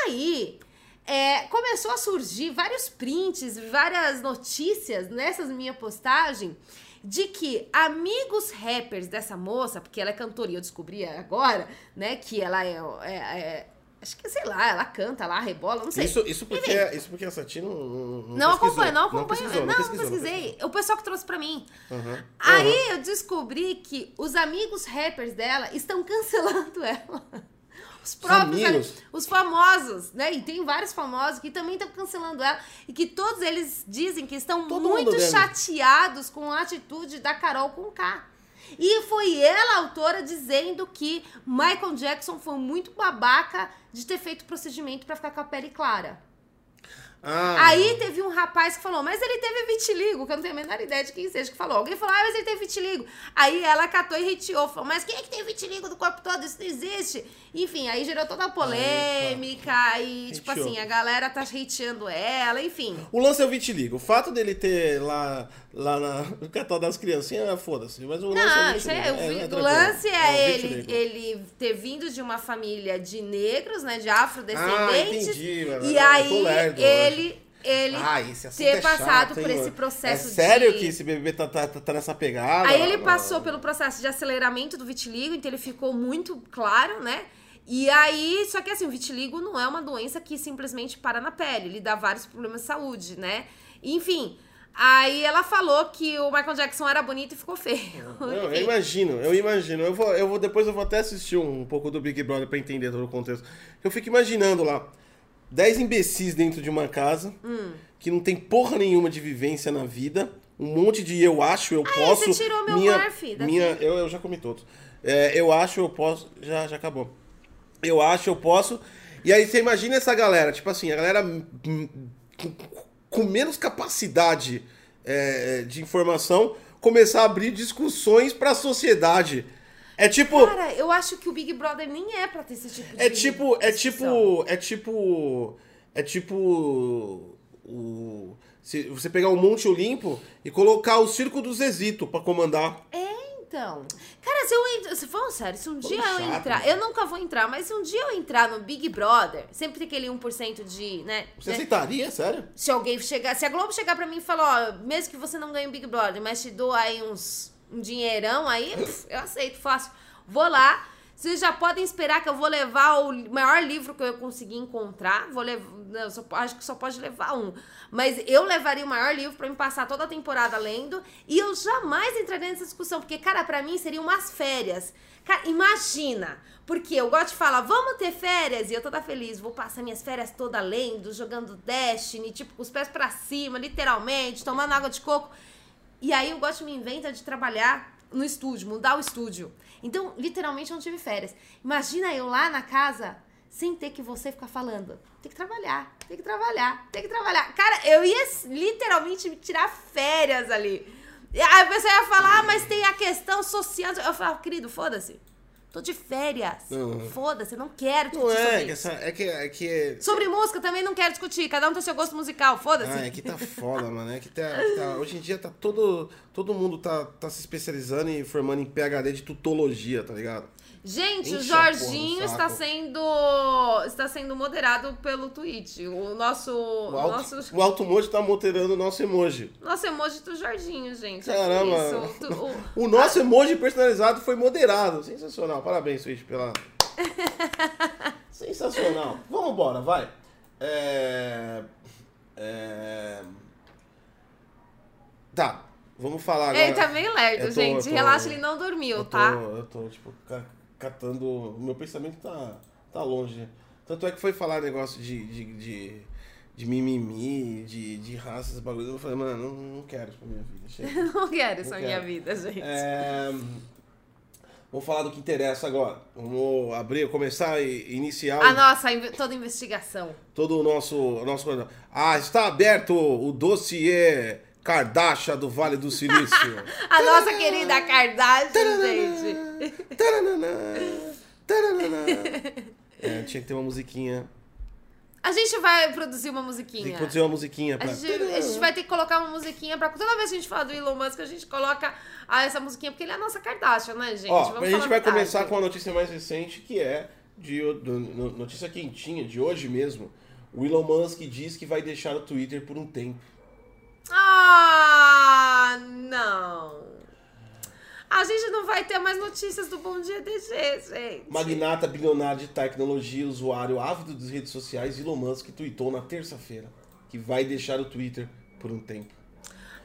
Aí, é, começou a surgir vários prints, várias notícias nessas minha postagem de que amigos rappers dessa moça, porque ela é cantora e eu descobri agora, né, que ela é, é- é- acho que, sei lá, ela canta lá, rebola, não sei. Isso, isso, porque, isso porque a Sati não. Não, Não acompanho, não acompanho. pesquisou, Não, pesquisou, pesquisei. O pessoal que trouxe pra mim. Aham. Aí eu descobri que os amigos rappers dela estão cancelando ela. Os próprios, amigos? os famosos, né? E tem vários famosos que também estão cancelando ela. E que todos eles dizem que estão Todo muito chateados com a atitude da Carol com K. E foi ela, a autora, dizendo que Michael Jackson foi muito babaca de ter feito o procedimento pra ficar com a pele clara. Ah, Aí teve um rapaz que falou, mas ele teve vitiligo, que eu não tenho a menor ideia de quem seja que falou. Alguém falou, ah, mas ele teve vitiligo. Aí ela catou e hateou, falou, mas quem é que tem vitiligo do corpo todo? Isso não existe. Enfim, aí gerou toda a polêmica e, tipo assim, a galera tá hateando ela, enfim. O lance é o vitiligo. O fato dele ter lá, lá na, no catálogo das criancinhas, foda-se. Mas o lance é o Não, isso vitiligo. é, o, lance é, o ele, ele ter vindo de uma família de negros, né, de Ah, afrodescendentes. entendi. mano. e aí lerdo, ele, ele Ah, ter é passado chato, por hein, esse processo É sério de- que esse bebê tá, tá, tá- tá nessa pegada? Aí ele Ah, passou pelo processo de aceleramento do vitiligo, então ele ficou muito claro, né? E aí, só que assim, o vitiligo não é uma doença que simplesmente para na pele, ele dá vários problemas de saúde, né? Enfim, aí ela falou que o Michael Jackson era bonito e ficou feio. Não, eu imagino, eu imagino. Eu vou, eu vou, depois eu vou até assistir um pouco do Big Brother pra entender todo o contexto. Eu fico imaginando lá, 10 imbecis dentro de uma casa, Hum. que não tem porra nenhuma de vivência na vida, um monte de eu acho, eu Aí, posso. você tirou meu minha, Murphy daqui. minha, eu, eu já comi todos. É, eu acho, eu posso. Já, já acabou. Eu acho, eu posso. E aí você imagina essa galera, tipo assim, a galera com, menos capacidade é, de informação começar a abrir discussões pra sociedade. É tipo. Cara, eu acho que o Big Brother nem é pra ter esse tipo de É tipo, é tipo, é tipo, é tipo o se você pegar o Monte Olimpo e colocar o Circo do Zezito pra comandar. Então, cara, se eu entrar. Se for sério, se um dia eu chato, entrar. né? Eu nunca vou entrar, mas se um dia eu entrar no Big Brother, sempre tem aquele 1% de, né? Você né, aceitaria, sério? se alguém chegar. Se a Globo chegar pra mim e falar, ó, mesmo que você não ganhe o Big Brother, mas te dou aí uns. um dinheirão aí, eu aceito, fácil. Vou lá. Vocês já podem esperar que eu vou levar o maior livro que eu conseguir encontrar. Vou levar. Não, só, acho que só pode levar um. Mas eu levaria o maior livro pra me passar toda a temporada lendo. E eu jamais entraria nessa discussão. Porque, cara, pra mim seriam umas férias. Cara, imagina. Porque eu gosto de falar, vamos ter férias. E eu toda feliz. Vou passar minhas férias toda lendo, jogando Destiny, tipo, com os pés pra cima, literalmente, tomando água de coco. E aí eu gosto me inventa de trabalhar no estúdio, mudar o estúdio. Então, literalmente, eu não tive férias. Imagina eu lá na casa, sem ter que você ficar falando. Tem que trabalhar, tem que trabalhar, tem que trabalhar. Cara, eu ia literalmente me tirar férias ali. Aí a pessoa ia falar, ah, mas tem a questão social. Eu falava, querido, foda-se. Tô de férias. Uhum. Foda-se, não quero discutir Não é, sobre que isso. essa, é que é que é- Sobre música também não quero discutir. Cada um tem seu gosto musical. Foda-se. Ah, é que tá foda, mano. É que tá, que tá- hoje em dia tá todo. Todo mundo tá, tá se especializando e formando em PHD de tutologia, tá ligado? Gente, o Enche do Jorginho está sendo está sendo moderado pelo Twitch. O nosso O alto, nosso o alto emoji tá moderando o nosso emoji. nosso emoji do Jorginho, gente. Caramba. Isso. Tu- o- O nosso emoji personalizado foi moderado. Sensacional. Parabéns, Switch, pela. Sensacional. Vamos embora, vai. É... é... Tá, vamos falar agora. Ele tá meio lerdo, tô- gente. tô- Relaxa, ele não dormiu, eu tô, tá? eu tô, tipo, catando. O meu pensamento tá, tá longe. Tanto é que foi falar negócio de, de, de, de mimimi, de, de raça, esses bagulhos. Eu falei, mano, não, não quero isso pra minha vida. Chega. Não quero isso Não minha quero. vida, gente. É, Vamos falar do que interessa agora. Vamos abrir, começar e iniciar A o- nossa, toda investigação. todo o nosso, o nosso. Ah, está aberto o dossiê Kardashian do Vale do Silício. A nossa querida Kardashian, gente. É, tinha que ter uma musiquinha. A gente vai produzir uma Tem que musiquinha. produzir uma musiquinha A pra. gente, a gente vai ter que colocar uma musiquinha pra. Toda vez que a gente fala do Elon Musk, a gente coloca ah, essa musiquinha, porque ele é a nossa Kardashian, né, gente? Ó, a gente vai começar com a notícia mais recente, que é de, do- notícia quentinha de hoje mesmo. O Elon Musk diz que vai deixar o Twitter por um tempo. Ah, não. A gente não vai ter mais notícias do Bom Dia DG, gente. Magnata bilionário de tecnologia, usuário ávido das redes sociais, Elon Musk tweetou na terça-feira que vai deixar o Twitter por um tempo.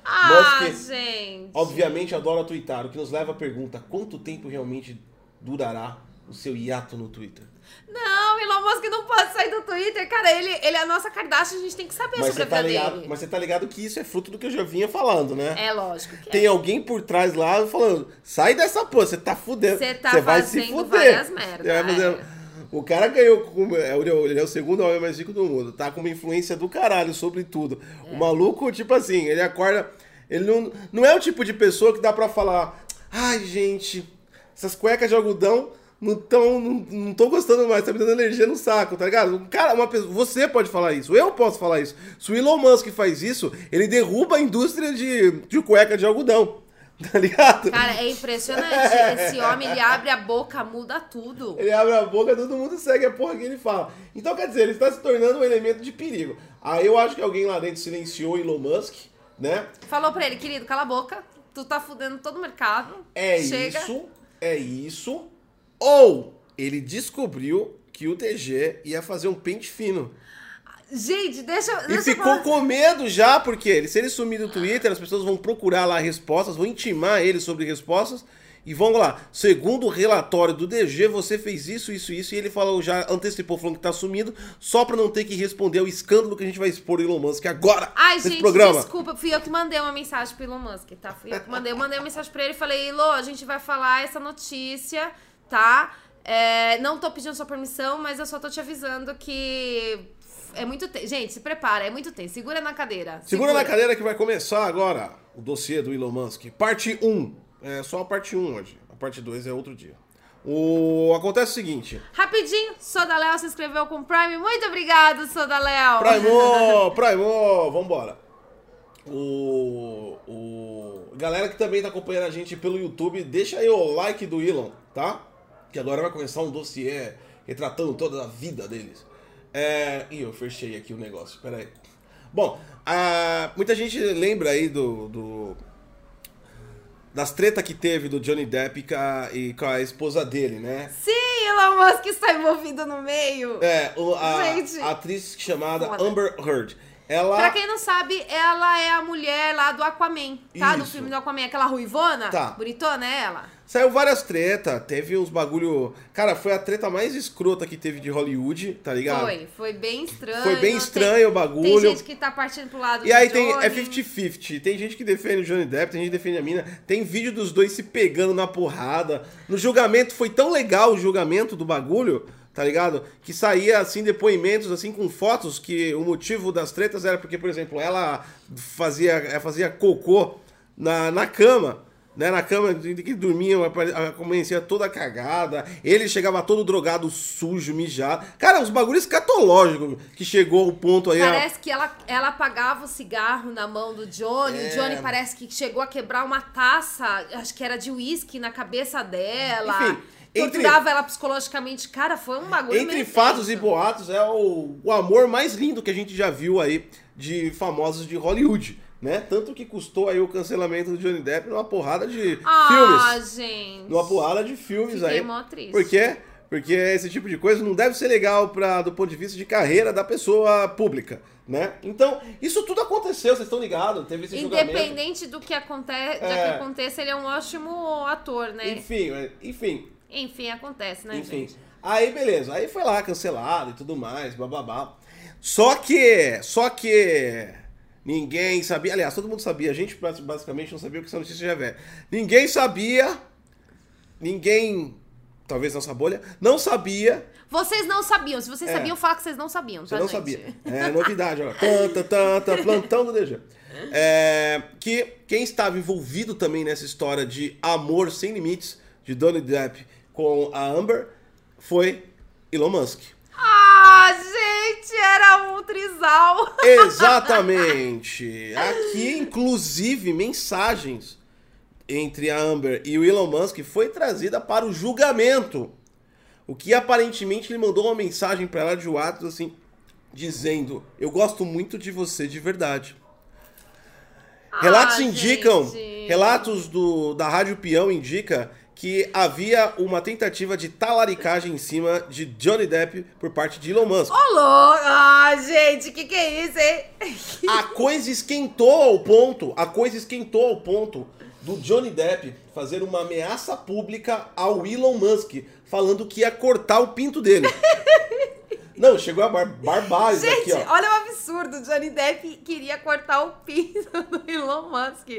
Ah, Musk, gente. Obviamente adora twittar, o que nos leva à pergunta: quanto tempo realmente durará o seu hiato no Twitter? Não, Elon Musk não pode sair do Twitter, cara. Ele, ele é a nossa Kardashian, a gente tem que saber Mas sobre a tá vida ligado, dele. mas você tá ligado que isso é fruto do que eu já vinha falando, né? É lógico Tem é. alguém por trás lá falando: sai dessa porra, você tá fudendo. Você tá Você vai se fazendo fuder. merda, é. O cara ganhou. com- é, Ele é o- ele é o segundo homem mais rico do mundo. Tá com uma influência do caralho sobre tudo. É. O maluco, tipo assim, ele acorda. Ele não, não é o tipo de pessoa que dá pra falar: ai, gente, essas cuecas de algodão. Não tão, não, não tô gostando mais, tá me dando energia no saco, tá ligado? Cara, uma pessoa, você pode falar isso, eu posso falar isso. Se o Elon Musk faz isso, ele derruba a indústria de, de cueca de algodão, tá ligado? Cara, é impressionante. Esse homem, ele abre a boca, muda tudo. Ele abre a boca, todo mundo segue a porra que ele fala. Então, quer dizer, ele está se tornando um elemento de perigo. Aí eu acho que alguém lá dentro silenciou o Elon Musk, né? Falou pra ele, querido, cala a boca. Tu tá fudendo todo o mercado. É Chega. isso, é isso. Ou ele descobriu que o TG ia fazer um pente fino. Gente, deixa, E deixa eu ficou falar- com medo já, porque ele, se ele sumir do Twitter, as pessoas vão procurar lá respostas, vão intimar ele sobre respostas. E vão lá, segundo o relatório do DG, você fez isso, isso, isso, e ele falou, já antecipou, falando que tá sumido, só pra não ter que responder ao escândalo que a gente vai expor o Elon Musk agora, Ai, nesse gente, programa. desculpa, fui eu que mandei uma mensagem pro Elon Musk, tá? Fui eu que mandei. Eu mandei uma mensagem pra ele e falei, Elon, a gente vai falar essa notícia, tá? É, não tô pedindo sua permissão, mas eu só tô te avisando que é muito tenso. Gente, se prepara, é muito tenso. Segura na cadeira. Segura na cadeira que vai começar agora o dossiê do Elon Musk. Parte 1. É só a parte 1 hoje. A parte 2 é outro dia. O... Acontece o seguinte. Rapidinho, Soda Léo se inscreveu com o Prime. Muito obrigado, Soda Léo. Primo, Primo, vambora. O, o galera que também tá acompanhando a gente pelo YouTube, deixa aí o like do Elon, tá? Que agora vai começar um dossiê retratando toda a vida deles. É... Ih, eu fechei aqui o negócio, peraí. Bom, a- muita gente lembra aí do, do- das tretas que teve do Johnny Depp e com a esposa dele, né? Sim, Elon Musk está envolvido no meio. É, o- a, Gente. a atriz chamada Foda. Amber Heard. Ela. Pra quem não sabe, ela é a mulher lá do Aquaman, tá? Do Isso. filme do Aquaman, aquela ruivona. Tá. Bonitona é ela. Saiu várias tretas, teve uns bagulho. Cara, foi a treta mais escrota que teve de Hollywood, tá ligado? Foi, foi bem estranho. Foi bem Tem- estranho o Tem bagulho. gente que tá partindo pro lado E aí tem. É Johnny. 50-50. Tem gente que defende o Johnny Depp, tem gente que defende a mina. Tem vídeo dos dois se pegando na porrada. No julgamento, foi tão legal o julgamento do bagulho, tá ligado? Que saía assim depoimentos assim com fotos que o motivo das tretas era porque, por exemplo, ela fazia, fazia cocô na, na cama. Né, na cama de que dormiam, amanhecia toda cagada. Ele chegava todo drogado, sujo, mijado. Cara, uns bagulhos escatológicos que chegou ao ponto aí. Parece a... que ela, ela apagava o cigarro na mão do Johnny. É... O Johnny parece que chegou a quebrar uma taça, acho que era de uísque, na cabeça dela. Enfim. Torturava entre... ela psicologicamente. Cara, foi um bagulho Entre fatos e boatos, é o, o amor mais lindo que a gente já viu aí de famosos de Hollywood né? Tanto que custou aí o cancelamento do Johnny Depp numa porrada de ah, filmes. Ah, gente. Numa porrada de filmes Fiquei aí. Mó triste. Por quê? Porque esse tipo de coisa não deve ser legal pra, do ponto de vista de carreira da pessoa pública, né? Então, isso tudo aconteceu, vocês estão ligados? Teve esse Independente do que, aconte é... do que aconteça, ele é um ótimo ator, né? Enfim, é, enfim. Enfim, acontece, né, enfim. gente? Aí, beleza. Aí foi lá, cancelado e tudo mais, bababá. Só que, só que Ninguém sabia. Aliás, todo mundo sabia. A gente basicamente não sabia o que essa notícia já é Ninguém sabia. Ninguém. Talvez nossa bolha. Não sabia. Vocês não sabiam. Se vocês é. sabiam, fala que vocês não sabiam. Tá, Você não gente? sabia. É novidade, ó. Tanta, tanta, plantão do DG. É, que quem estava envolvido também nessa história de amor sem limites de Donnie Depp com a Amber foi Elon Musk. Ah, trisal. Exatamente. Aqui, inclusive, mensagens entre a Amber e o Elon Musk foi trazida para o julgamento. O que aparentemente ele mandou uma mensagem para ela de WhatsApp assim, dizendo: "Eu gosto muito de você de verdade". Ah, relatos indicam, gente. relatos do da Rádio Peão indica que havia uma tentativa de talaricagem em cima de Johnny Depp por parte de Elon Musk. Ô, louco! Ah, gente, que que é isso, hein? a coisa esquentou ao ponto, a coisa esquentou ao ponto do Johnny Depp fazer uma ameaça pública ao Elon Musk, falando que ia cortar o pinto dele. Não, chegou a bar barbárie Gente, aqui, ó. olha o absurdo. Johnny Depp queria cortar o pinto do Elon Musk.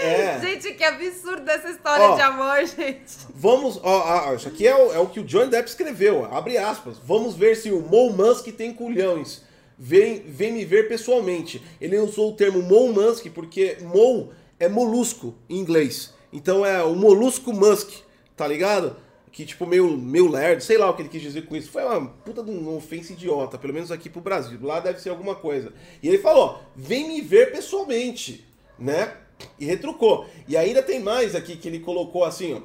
É. Gente, que absurdo essa história ó, de amor, gente. Vamos, ó, ó, isso aqui é o, é o que o Johnny Depp escreveu, abre aspas. Vamos ver se o Mo Musk tem culhões. Vem, vem me ver pessoalmente. Ele usou o termo Mo Musk porque Mo é molusco em inglês. Então é o molusco Musk, tá ligado? que, tipo, meio, meio lerdo, sei lá o que ele quis dizer com isso. Foi uma puta de uma ofensa idiota, pelo menos aqui pro Brasil. Lá deve ser alguma coisa. E ele falou: vem me ver pessoalmente, né? E retrucou. E ainda tem mais aqui que ele colocou assim, ó.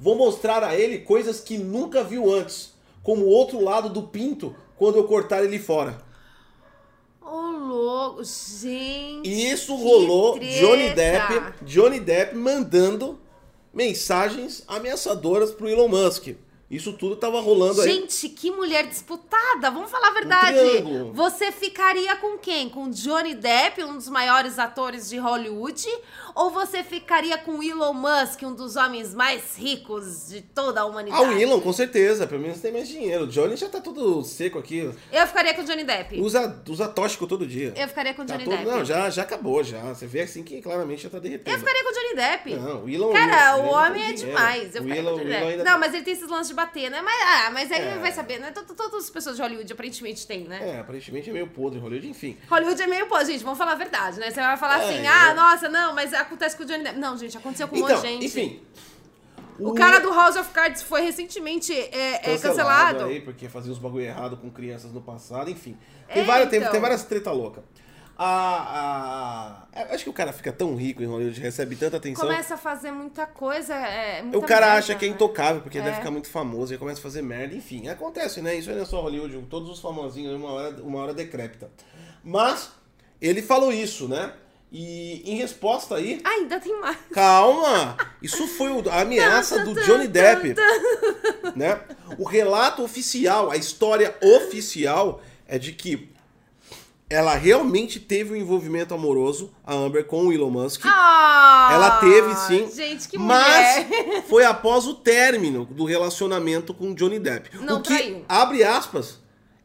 Vou mostrar a ele coisas que nunca viu antes, como o outro lado do pinto quando eu cortar ele fora. Ô, oh, louco, gente. E isso rolou Johnny Depp, Johnny Depp mandando mensagens ameaçadoras pro Elon Musk. Isso tudo tava rolando aí. Gente, que mulher disputada. Vamos falar a verdade. Um Você ficaria com quem? Com Johnny Depp, um dos maiores atores de Hollywood? Ou você ficaria com Elon Musk, um dos homens mais ricos de toda a humanidade? Ah, o Elon, com certeza. Pelo menos tem mais dinheiro. O Johnny já tá tudo seco aqui. Eu ficaria com o Johnny Depp. Usa, usa tóxico todo dia. Eu ficaria com o tá Johnny todo... Depp. Não, já, já acabou, já. Você vê assim que claramente já tá derretendo. Eu ficaria com o Johnny Depp. Não, o Elon... Cara, o, o homem é demais. Eu o Elon, com o Johnny Depp. Não, tá- mas ele tem esses lances de bater, né? Mas, ah, mas aí é. vai saber, né? Todas as pessoas de Hollywood aparentemente têm, né? É, aparentemente é meio podre Hollywood, enfim. Hollywood é meio podre, gente. Vamos falar a verdade, né? Você vai falar é, assim, ah, nossa, não, mas acontece com o Johnny Depp. Não, gente, aconteceu com um então, monte de gente. Enfim. O, o cara do House of Cards foi recentemente é, cancelado. É, cancelado. aí, porque fazia uns bagulho errado com crianças no passado, enfim. Tem, é, várias, então. tem, tem várias treta louca. A, a, acho que o cara fica tão rico em Hollywood, recebe tanta atenção. Começa a fazer muita coisa. É, muita o cara merda, acha que é né? intocável, porque é. deve ficar muito famoso, e começa a fazer merda, enfim. Acontece, né? Isso aí não é só Hollywood, todos os famosinhos, uma hora, uma hora decrépita. Mas, ele falou isso, né? E em resposta aí. Ainda tem mais. Calma! Isso foi a ameaça do Johnny Depp. Né? O relato oficial, a história oficial é de que ela realmente teve um envolvimento amoroso, a Amber, com o Elon Musk. Ah, ela teve sim. Gente, que mas foi após o término do relacionamento com Johnny Depp. Não o que, traiu. abre aspas,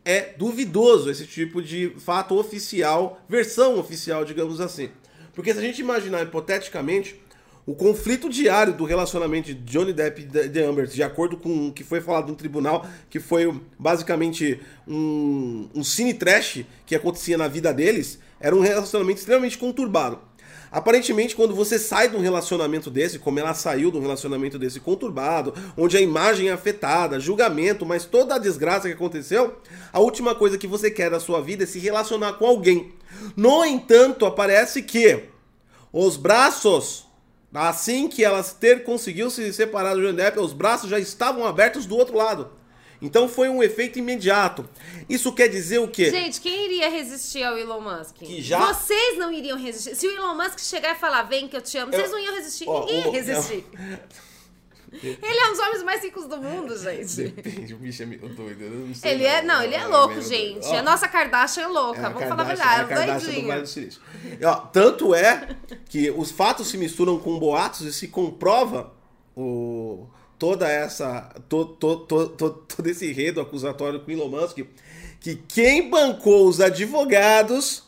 é duvidoso esse tipo de fato oficial, versão oficial, digamos assim. Porque se a gente imaginar hipoteticamente o conflito diário do relacionamento de Johnny Depp e de Amber, de acordo com o que foi falado no tribunal, que foi basicamente um, um cine trash que acontecia na vida deles, era um relacionamento extremamente conturbado. Aparentemente, quando você sai de um relacionamento desse, como ela saiu de um relacionamento desse conturbado, onde a imagem é afetada, julgamento, mas toda a desgraça que aconteceu, a última coisa que você quer da sua vida é se relacionar com alguém. No entanto, aparece que os braços, assim que ela ter conseguiu se separar do Johnny Depp, os braços já estavam abertos do outro lado. Então foi um efeito imediato. Isso quer dizer o quê? Gente, quem iria resistir ao Elon Musk? Que já- Vocês não iriam resistir. Se o Elon Musk chegar e falar, vem que eu te amo, Eu- vocês não iam resistir. Ó, Ninguém ia resistir. Ele é um dos homens mais ricos do mundo, gente. Depende, o bicho é meio doido. eu não sei Ele é, não, ele é louco, meio gente. Ó, A nossa Kardashian é louca. é Vamos falar a Kardashian- é a verdade, é Kardashian do Silício. Ó, tanto é que os fatos se misturam com boatos e se comprova o, toda essa to, to, to, to- todo esse enredo acusatório com Elon Musk que quem bancou os advogados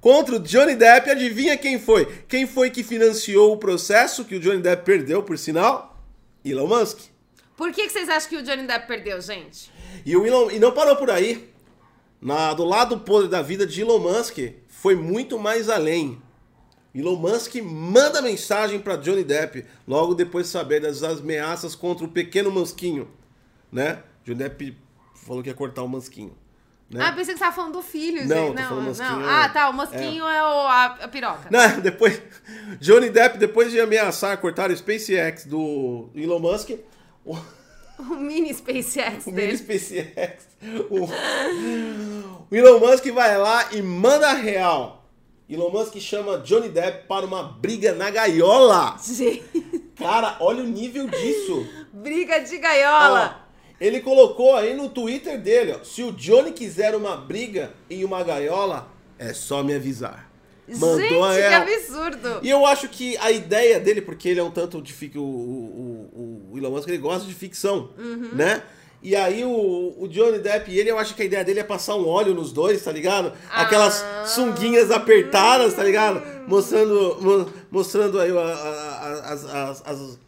contra o Johnny Depp, adivinha quem foi? Quem foi que financiou o processo que o Johnny Depp perdeu, por sinal? Elon Musk. Por que, que vocês acham que o Johnny Depp perdeu, gente? E, o Elon, e não parou por aí. Na, do lado podre da vida de Elon Musk, foi muito mais além. Elon Musk manda mensagem para Johnny Depp, logo depois de saber das ameaças contra o pequeno Musquinho, né? Johnny Depp falou que ia cortar o Musquinho. Né? Ah, pensei que você tava falando do filho, Não, gente. Não, não. mosquinho, Ah, é- tá. O mosquinho é, o, a, a piroca. Não, depois. Johnny Depp, depois de ameaçar cortar o SpaceX do Elon Musk, o, O mini SpaceX o mini dele. SpaceX, o, o Elon Musk vai lá e manda real. Elon Musk chama Johnny Depp para uma briga na gaiola. Gente, Cara, olha o nível disso. briga de gaiola. Ó, ele colocou aí no Twitter dele, ó, se o Johnny quiser uma briga em uma gaiola, é só me avisar. Mandou gente, que absurdo. E eu acho que a ideia dele, porque ele é um tanto de fic... o, o, o Elon Musk, ele gosta de ficção, né? E aí o, o Johnny Depp e ele, eu acho que a ideia dele é passar um óleo nos dois, tá ligado? Aquelas Ah. sunguinhas apertadas, tá ligado? Mostrando, mo- mostrando aí as, as, as,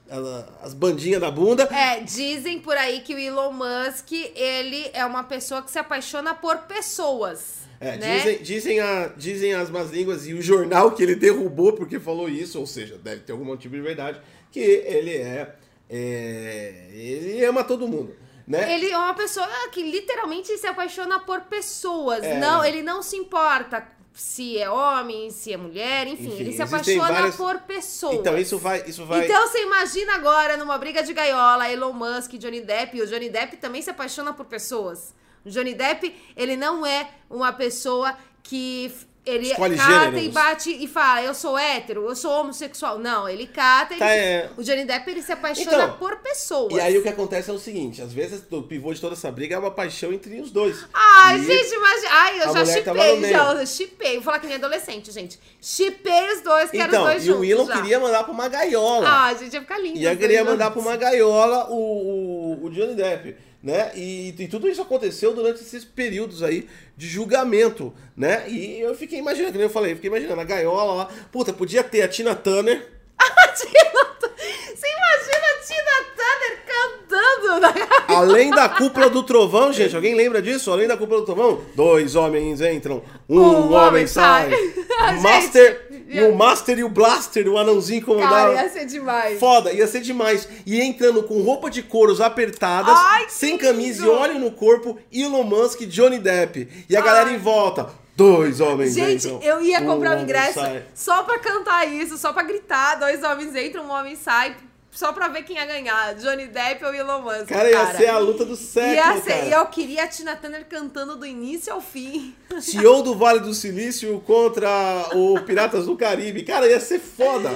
as bandinhas da bunda. É, dizem por aí que o Elon Musk, ele é uma pessoa que se apaixona por pessoas. É, né? dizem, dizem, a, dizem as más línguas e o jornal que ele derrubou porque falou isso, ou seja, deve ter algum motivo de verdade, que ele é, é ele ama todo mundo, né? Ele é uma pessoa que literalmente se apaixona por pessoas. É. Não, ele não se importa se é homem, se é mulher, enfim, Enfim, ele se apaixona várias- por pessoas. Então isso vai, isso vai. Então você imagina agora numa briga de gaiola, Elon Musk Johnny Depp, e o Johnny Depp também se apaixona por pessoas. O Johnny Depp, ele não é uma pessoa que ele Escolhe cata gêneros. e bate e fala, eu sou hétero, eu sou homossexual. Não, ele cata e Tá, é. o Johnny Depp ele se apaixona Então, por pessoas. E aí o que acontece é o seguinte, às vezes o pivô de toda essa briga é uma paixão entre os dois. Ai, E- gente, imagina. Ai, eu já no chipei, já. Chipei. Vou falar que nem adolescente, gente. Chipei os dois, quero Então, os dois e juntos. o Elon já. queria mandar pra uma gaiola. Ah, gente, ia ficar lindo. E eu queria mandar pra uma gaiola o, o, o Johnny Depp, né? E, e tudo isso aconteceu durante esses períodos aí de julgamento, né? E eu fiquei imaginando, nem eu falei, eu fiquei imaginando a gaiola lá. Puta, podia ter a Tina Turner. Você imagina a Tina Turner cantando na Além da cúpula do trovão, gente, alguém lembra disso? Além da cúpula do trovão, dois homens entram, um, Um homem, sai. sai. O Master, Gente, e o Master e o Blaster, o anãozinho Cara, comandava. ia ser demais. Foda, ia ser demais. E entrando com roupa de couros apertadas, Ai, sem camisa e lindo. óleo no corpo, Elon Musk e Johnny Depp. E a galera Ai. em volta. Dois homens Gente, entram, eu ia um comprar o homem ingresso sai. só pra cantar isso, só pra gritar. Dois homens entram, um homem sai, só pra ver quem ia ganhar. Johnny Depp ou Elon Musk. Cara, ia ser a luta do século, Ia ser, cara. e eu queria a Tina Turner cantando do início ao fim. CEO do Vale do Silício contra o Piratas do Caribe. Cara, ia ser foda.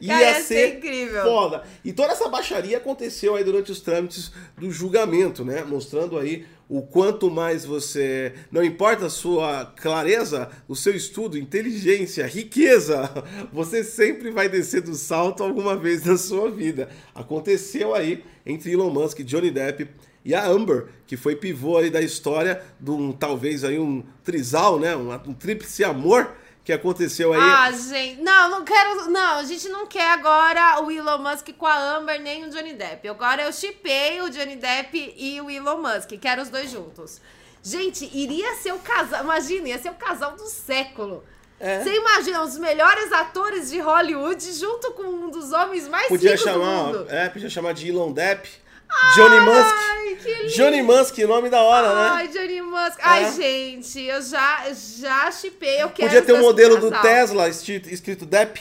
Ia, Cara, ia ser, ser incrível. foda. E toda essa baixaria aconteceu aí durante os trâmites do julgamento, né? Mostrando aí o quanto mais você. Não importa a sua clareza, o seu estudo, inteligência, riqueza, você sempre vai descer do salto alguma vez na sua vida. Aconteceu aí entre Elon Musk Johnny Depp e a Amber, que foi pivô aí da história de um, talvez aí um trisal, né? Um, um tríplice amor que aconteceu aí. Ah, gente, não, não quero. Não, a gente não quer agora o Elon Musk com a Amber nem o Johnny Depp. Agora eu chipei o Johnny Depp e o Elon Musk. Quero os dois juntos. Gente, iria ser o casal. Imagina, ia ser o casal do século. É. Você imagina os melhores atores de Hollywood junto com um dos homens mais Podia ricos do chamar, mundo. é, podia chamar de Elon Depp, Johnny Musk. Ai, que lindo. Johnny Musk, nome da hora, né? Ai, Johnny Musk. Ai, É. gente, eu já, já chipei. Eu quero Podia ter um modelo do. Tesla escrito, escrito Depp.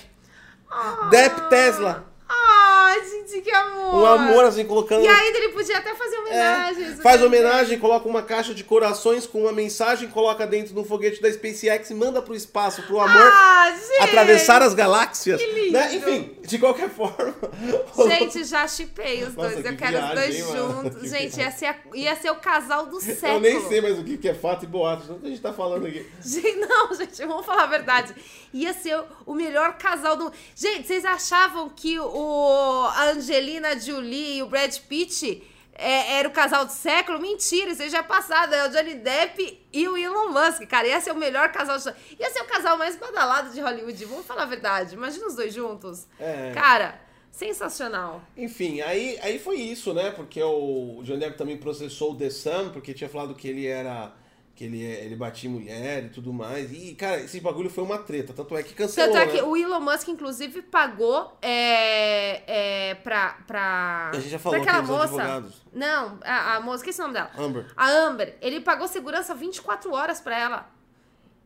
Depp Tesla. Ai, gente, que amor. Um amor assim, colocando. E ainda ele podia até fazer É, homenagens. faz homenagem, coloca uma caixa de corações com uma mensagem, coloca dentro do foguete da SpaceX e manda pro espaço, pro amor Ah, gente. atravessar as galáxias. que lindo. Né? Enfim, de qualquer forma. Gente, já chipei os Nossa, dois. que Eu quero os viagem, dois hein, mano? juntos. Que Gente, ia ser, ia ser o casal do século. Eu nem sei mais o que é fato e boato. O que a gente tá falando aqui? Gente, não, gente, vamos falar a verdade. Ia ser o melhor casal do. Gente, vocês achavam que o a Angelina Jolie e o Brad Pitt é, era o casal do século? Mentira, isso aí já é passado. É o Johnny Depp e o Elon Musk, cara. Ia ser o melhor casal. de- Ia ser o casal mais badalado de Hollywood. Vamos falar a verdade. Imagina os dois juntos. É. Cara, sensacional. Enfim, aí, aí foi isso, né? Porque o Johnny Depp também processou o The Sun, porque tinha falado que ele era. Que ele, ele batia em mulher e tudo mais. E, cara, esse bagulho foi uma treta. Tanto é que cancelou. Tanto é né? que o Elon Musk, inclusive, pagou é, é, pra, pra. A gente já falou pra aquela moça. advogados. Não, a, a moça, esqueci o nome dela. Amber. A Amber. Ele pagou segurança 24 horas pra ela.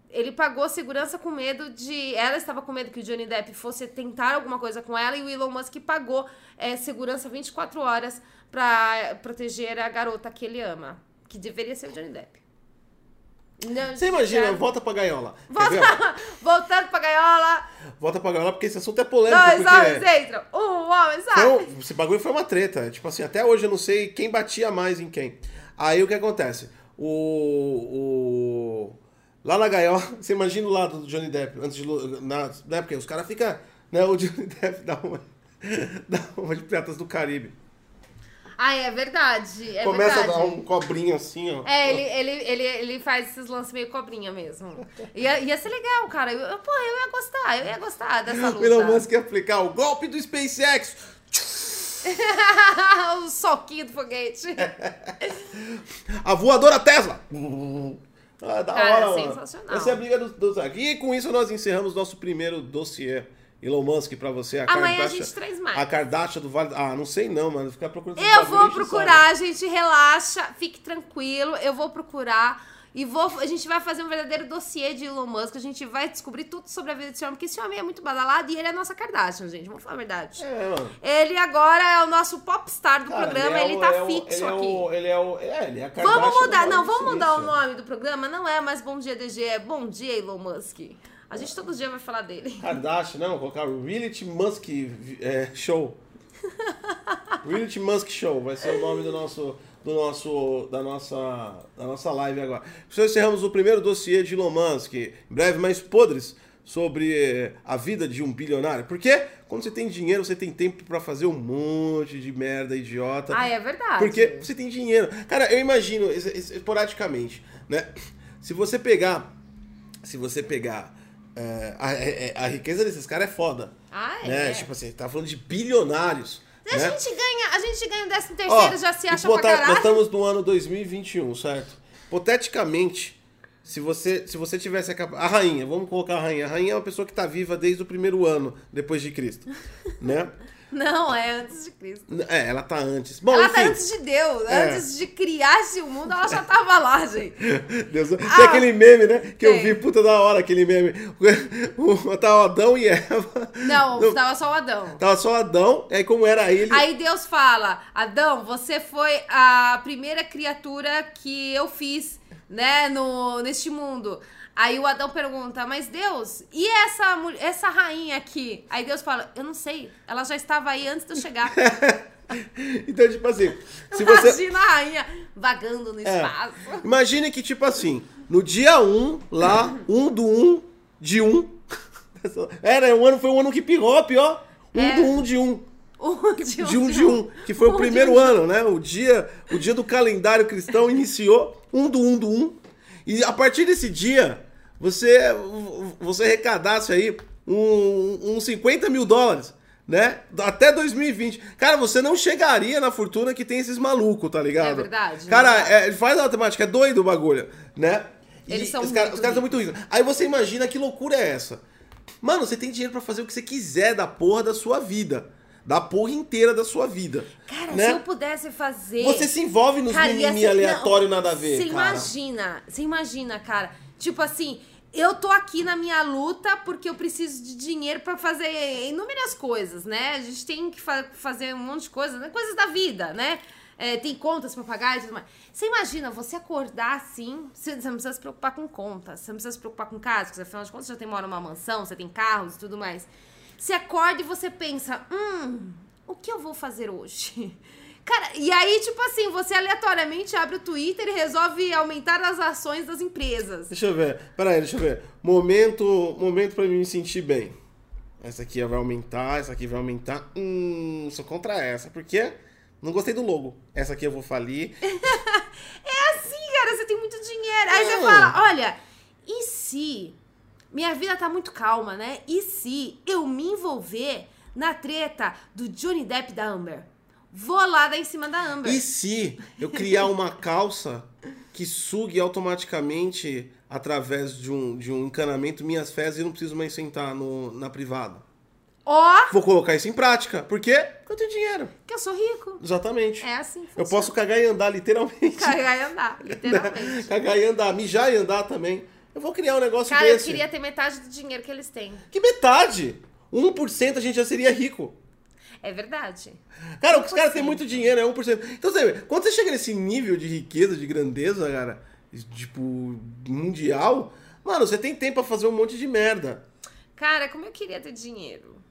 Ele pagou segurança com medo de. Ela estava com medo que o Johnny Depp fosse tentar alguma coisa com ela e o Elon Musk pagou é, segurança 24 horas pra proteger a garota que ele ama. Que deveria ser o Johnny Depp. Não, Você imagina, já- volta pra gaiola. Volta, voltando pra gaiola. Volta pra gaiola porque esse assunto é polêmico. Dois homens entram, um homem sai. um- esse bagulho foi uma treta. Tipo assim, até hoje eu não sei quem batia mais em quem. Aí o que acontece? O. o lá na gaiola, você imagina o lado do Johnny Depp, antes de. Na, né, porque os caras ficam. Né, o Johnny Depp dá uma. dá uma de Piratas do Caribe. Ah, é verdade. É Começa verdade. a dar um cobrinho assim, ó. É, ele, ele, ele, ele faz esses lances meio cobrinha mesmo. Ia, ia ser legal, cara. Eu, eu, pô, eu ia gostar, eu ia gostar dessa O Elon luta. Musk ia aplicar o golpe do SpaceX. o soquinho do foguete. A voadora Tesla! Ah, da Cara, hora, mano. sensacional. Essa é a briga dos, dos aqui. E com isso nós encerramos nosso primeiro dossiê. Elon Musk pra você. A Amanhã a Kardashian- gente traz mais. A Kardashian do Vale... Ah, não sei não, mano. Ficar procurando Eu vou procurar, gente, relaxa, fique tranquilo. Eu vou procurar e vou, a gente vai fazer um verdadeiro dossiê de Elon Musk. A gente vai descobrir tudo sobre a vida desse homem, porque esse homem é muito badalado e ele é a nossa Kardashian, gente. Vamos falar a verdade. É, mano. Ele agora é o nosso popstar do Cara, programa, é ele, o- tá é fixo ele é aqui. o- ele é o... É, ele é a Kardashian Vamos mudar, não, vamos mudar o nome do programa. Não é mais Bom Dia DG, é Bom Dia Elon Musk. A gente todo dia vai falar dele. Kardashian, não, vou colocar Reality Musk é, Show. Reality Musk Show vai ser o nome do nosso, do nosso, da nossa, da nossa live agora. Então encerramos o primeiro dossiê de Elon Musk. Em breve mais podres sobre eh, a vida de um bilionário. Porque quando você tem dinheiro, você tem tempo pra fazer um monte de merda idiota. Ah, é verdade. Porque você tem dinheiro. Cara, eu imagino, es- es- esporadicamente, né? Se você pegar. Se você pegar. É, a, é- a riqueza desses caras é foda. Ah, é? Né? Tipo assim, tá falando de bilionários. A né? gente ganha, a gente ganha o décimo Ó, terceiro, já se acha pra hipote- Nós caralho. estamos no ano 2021, certo? Hipoteticamente, se você, se você tivesse a. A rainha, vamos colocar a rainha. A rainha é uma pessoa que tá viva desde o primeiro ano depois de Cristo, né? Não, é antes de Cristo. É, ela tá antes. Bom, ela enfim. tá antes de Deus, É. antes de criar esse mundo, ela já tava lá, gente. Deus, tem Ah, aquele meme, né? Que eu tem. vi, puta da hora, aquele meme. O, tava Adão e Eva. Não, Não, tava só o Adão. Tava só Adão, aí como era ele. Aí Deus fala: Adão, você foi a primeira criatura que eu fiz, né, no, neste mundo. Aí o Adão pergunta: Mas Deus, e essa, mul- essa rainha aqui? Aí Deus fala: Eu não sei, ela já estava aí antes de eu chegar. Então, tipo assim, se você. Imagina a rainha vagando no É. espaço. Imagine que, tipo assim, no dia 1, lá, 1 do 1 de 1. Era, um ano, foi um ano que pirou, pior. 1 É. do 1 de 1. Um de um, De 1 de 1, que foi o Um de primeiro um. ano, né? O dia, o dia do calendário cristão iniciou 1 do 1 do 1. E a partir desse dia, você, você arrecadasse aí um- uns 50 mil dólares, né? Até 2020. Cara, você não chegaria na fortuna que tem esses malucos, tá ligado? É verdade, Cara, não é, faz a matemática, é doido o bagulho, né? E Eles são os, cara- muito os caras são muito ricos. Aí você imagina que loucura é essa. Mano, você tem dinheiro pra fazer o que você quiser da porra da sua vida. Da porra inteira da sua vida. Cara, né? se eu pudesse fazer. Você se envolve nos Cara, mimimi ser- aleatório não, nada a ver, Você cara. imagina, você imagina, cara. Tipo assim, eu tô aqui na minha luta porque eu preciso de dinheiro pra fazer inúmeras coisas, né? A gente tem que fa- fazer um monte de coisas, né? coisas da vida, né? É, tem contas pra pagar e tudo mais. Você imagina você acordar assim, você não precisa se preocupar com contas, você não precisa se preocupar com casa, porque afinal de contas você já tem mora numa mansão, você tem carros e tudo mais. Você acorda e você pensa, hum, o que eu vou fazer hoje? Cara, e aí, tipo assim, você aleatoriamente abre o Twitter e resolve aumentar as ações das empresas. Deixa eu ver. Pera aí, deixa eu ver. Momento, momento pra mim me sentir bem. Essa aqui vai aumentar, essa aqui vai aumentar. Hum, sou contra essa. Por quê? Não gostei do logo. Essa aqui eu vou falir. É assim, cara, você tem muito dinheiro. Aí você Não. fala, olha, e se minha vida tá muito calma, né? E se eu me envolver na treta do Johnny Depp da Amber? Vou lá dar em cima da Amber. E se eu criar uma calça que sugue automaticamente através de um, de um encanamento minhas fezes e não preciso mais sentar no, na privada? Ó, Vou colocar isso em prática. Por quê? Porque eu tenho dinheiro. que eu sou rico. Exatamente. É assim eu posso cagar e andar, literalmente. Cagar e andar, literalmente. cagar e andar, mijar e andar também. Eu vou criar um negócio Cara, eu desse. queria ter metade do dinheiro que eles têm. Que metade? 1% a gente já seria rico. É verdade. Cara, os caras têm 1%. muito dinheiro, é 1%. Então, você vê, quando você chega nesse nível de riqueza, de grandeza, cara, tipo, mundial, mano, você tem tempo pra fazer um monte de merda. Cara, como eu queria ter dinheiro.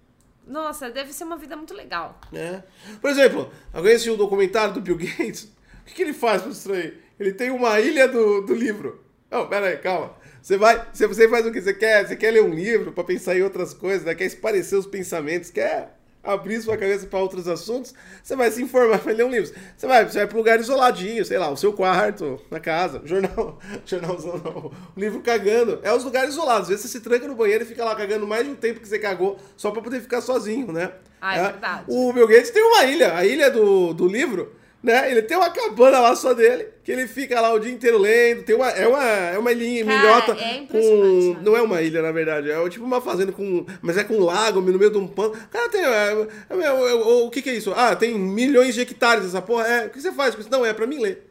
Nossa, deve ser uma vida muito legal. né? Por exemplo, alguém assistiu o documentário do Bill Gates? O que, que ele faz pra distrair? Ele tem uma ilha do, do livro. Não, pera aí, calma. Você vai, você, você faz o que você quer? Você quer ler um livro pra pensar em outras coisas, né? quer esparecer os pensamentos, quer abrir sua cabeça pra outros assuntos, você vai se informar, vai ler um livro. Você vai, você vai pra um lugar isoladinho, sei lá, o seu quarto, na casa, jornal, jornalzão não, o livro cagando. É os lugares isolados. Às vezes você se tranca no banheiro e fica lá cagando mais de um tempo que você cagou, só pra poder ficar sozinho, né? Ah, é verdade. O Bill Gates tem uma ilha, a ilha do, do livro, né? Ele tem uma cabana lá só dele, que ele fica lá o dia inteiro lendo. Tem uma, é uma, é uma ilhinha Cara, milhota. é com? Não é uma ilha, na verdade. É tipo uma fazenda com. Mas é com um lago no meio de um pano. Cara, tem. é, é, é, é, o que, que é isso? Ah, tem milhões de hectares essa porra. É, o que você faz com isso? Não, é pra mim ler.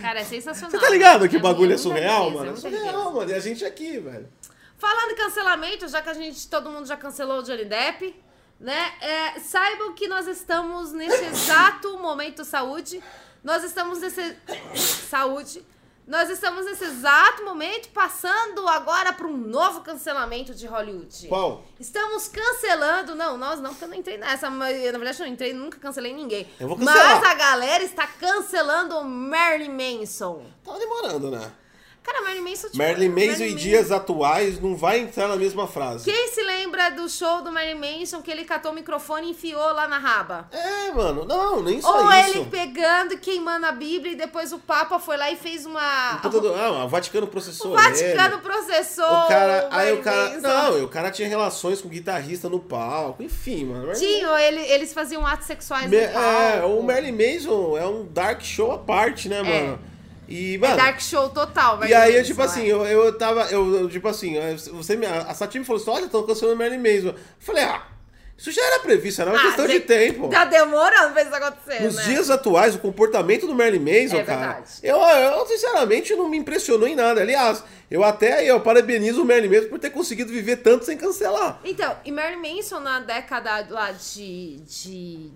Cara, é sensacional. Você tá ligado que É o bagulho é surreal, mano? É surreal, mano. E a gente aqui, velho. Falando em cancelamento, já que a gente, todo mundo já cancelou o Johnny Depp, né? É, saibam que nós estamos nesse exato momento saúde. Nós estamos nesse. Saúde. Nós estamos nesse exato momento passando agora para um novo cancelamento de Hollywood. Qual? Estamos cancelando. Não, nós não, porque eu não entrei nessa. mas, Na verdade, eu não entrei, nunca cancelei ninguém. Eu vou cancelar. Mas a galera está cancelando o Marilyn Manson. Tava demorando, né? Cara, Marilyn Manson. tipo, Marilyn Manson e dias atuais não vai entrar na mesma frase. Quem se lembra do show do Marilyn Manson que ele catou o microfone e enfiou lá na raba? É, mano. Não, nem só Ou isso. ele pegando e queimando a Bíblia e depois o Papa foi lá e fez uma. Do- ah, o Vaticano processou O Vaticano ele. processou. O cara, aí Marilyn o cara, Manson. não, o cara tinha relações com o guitarrista no palco, enfim, mano. Tinham, ele, eles faziam atos sexuais Me- no palco. é, o Marilyn Manson é um dark show à parte, né, mano? E, É mano, Dark Show total, e Marilyn aí eu, tipo é. assim, eu, eu tava, eu, eu, tipo assim, você me, a Sati me falou assim, olha, estão cancelando o Marilyn Manson. Eu falei, ah, isso já era previsto, era uma Ah, questão de tempo. Tá demorando pra isso acontecer, Nos né? dias atuais, o comportamento do Marilyn Manson, É cara, eu, eu sinceramente não me impressionou em nada. Aliás, eu até eu parabenizo o Marilyn Manson por ter conseguido viver tanto sem cancelar. Então, e Marilyn Manson na década lá de. de.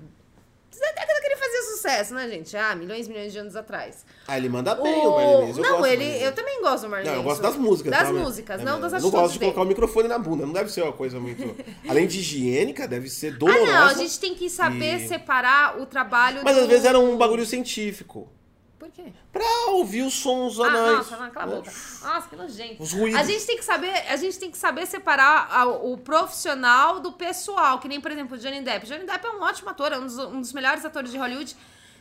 Da década que ele fazia sucesso, né, gente? Ah, milhões e milhões de anos atrás. Ah, ele manda bem o Manson. eu não, ele. Eu também gosto do Marilyn Não, eu gosto das músicas. Das tá? músicas, É, não é, das Eu atitudes não gosto de dele. colocar o microfone na bunda. Não deve ser uma coisa muito. Além de higiênica, deve ser Ah, dolorosa. não, a gente tem que saber E- separar o trabalho Mas do... às vezes era um bagulho científico. Por quê? Pra ouvir os sons Ah, anais. nossa, não, cala a boca. Nossa, que nojento. Os ruídos. A gente tem que saber, a gente tem que saber separar a- o profissional do pessoal, que nem, por exemplo, o Johnny Depp. Johnny Depp é um ótimo ator, é um dos, um dos melhores atores de Hollywood.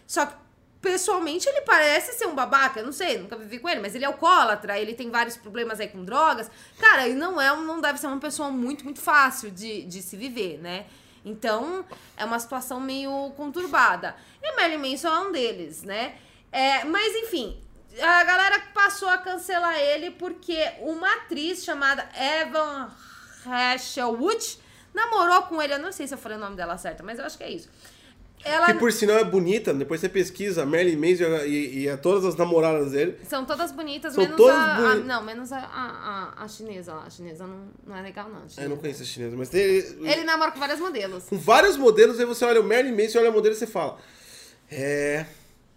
Só que pessoalmente ele parece ser um babaca, eu não sei, nunca vivi com ele, mas ele é alcoólatra, ele tem vários problemas aí com drogas. Cara, ele não é, não deve ser uma pessoa muito, muito fácil de, de se viver, né? Então, é uma situação meio conturbada. E Marilyn Manson é um deles, né? É, mas, enfim, a galera passou a cancelar ele porque uma atriz chamada Evan Hasselwood namorou com ele. Eu não sei se eu falei o nome dela certo, mas eu acho que é isso. Ela... Que por sinal é bonita, depois você pesquisa, Marilyn Manson e, e, e todas as namoradas dele. São todas bonitas, São menos todas a, a- boni- Não, menos a, a, a- a chinesa lá. A chinesa não, não é legal, não. a Eu não conheço a chinesa, mas tem. Ele namora com vários modelos. Com vários modelos, aí você olha o Marilyn Manson, olha o modelo e você fala. É.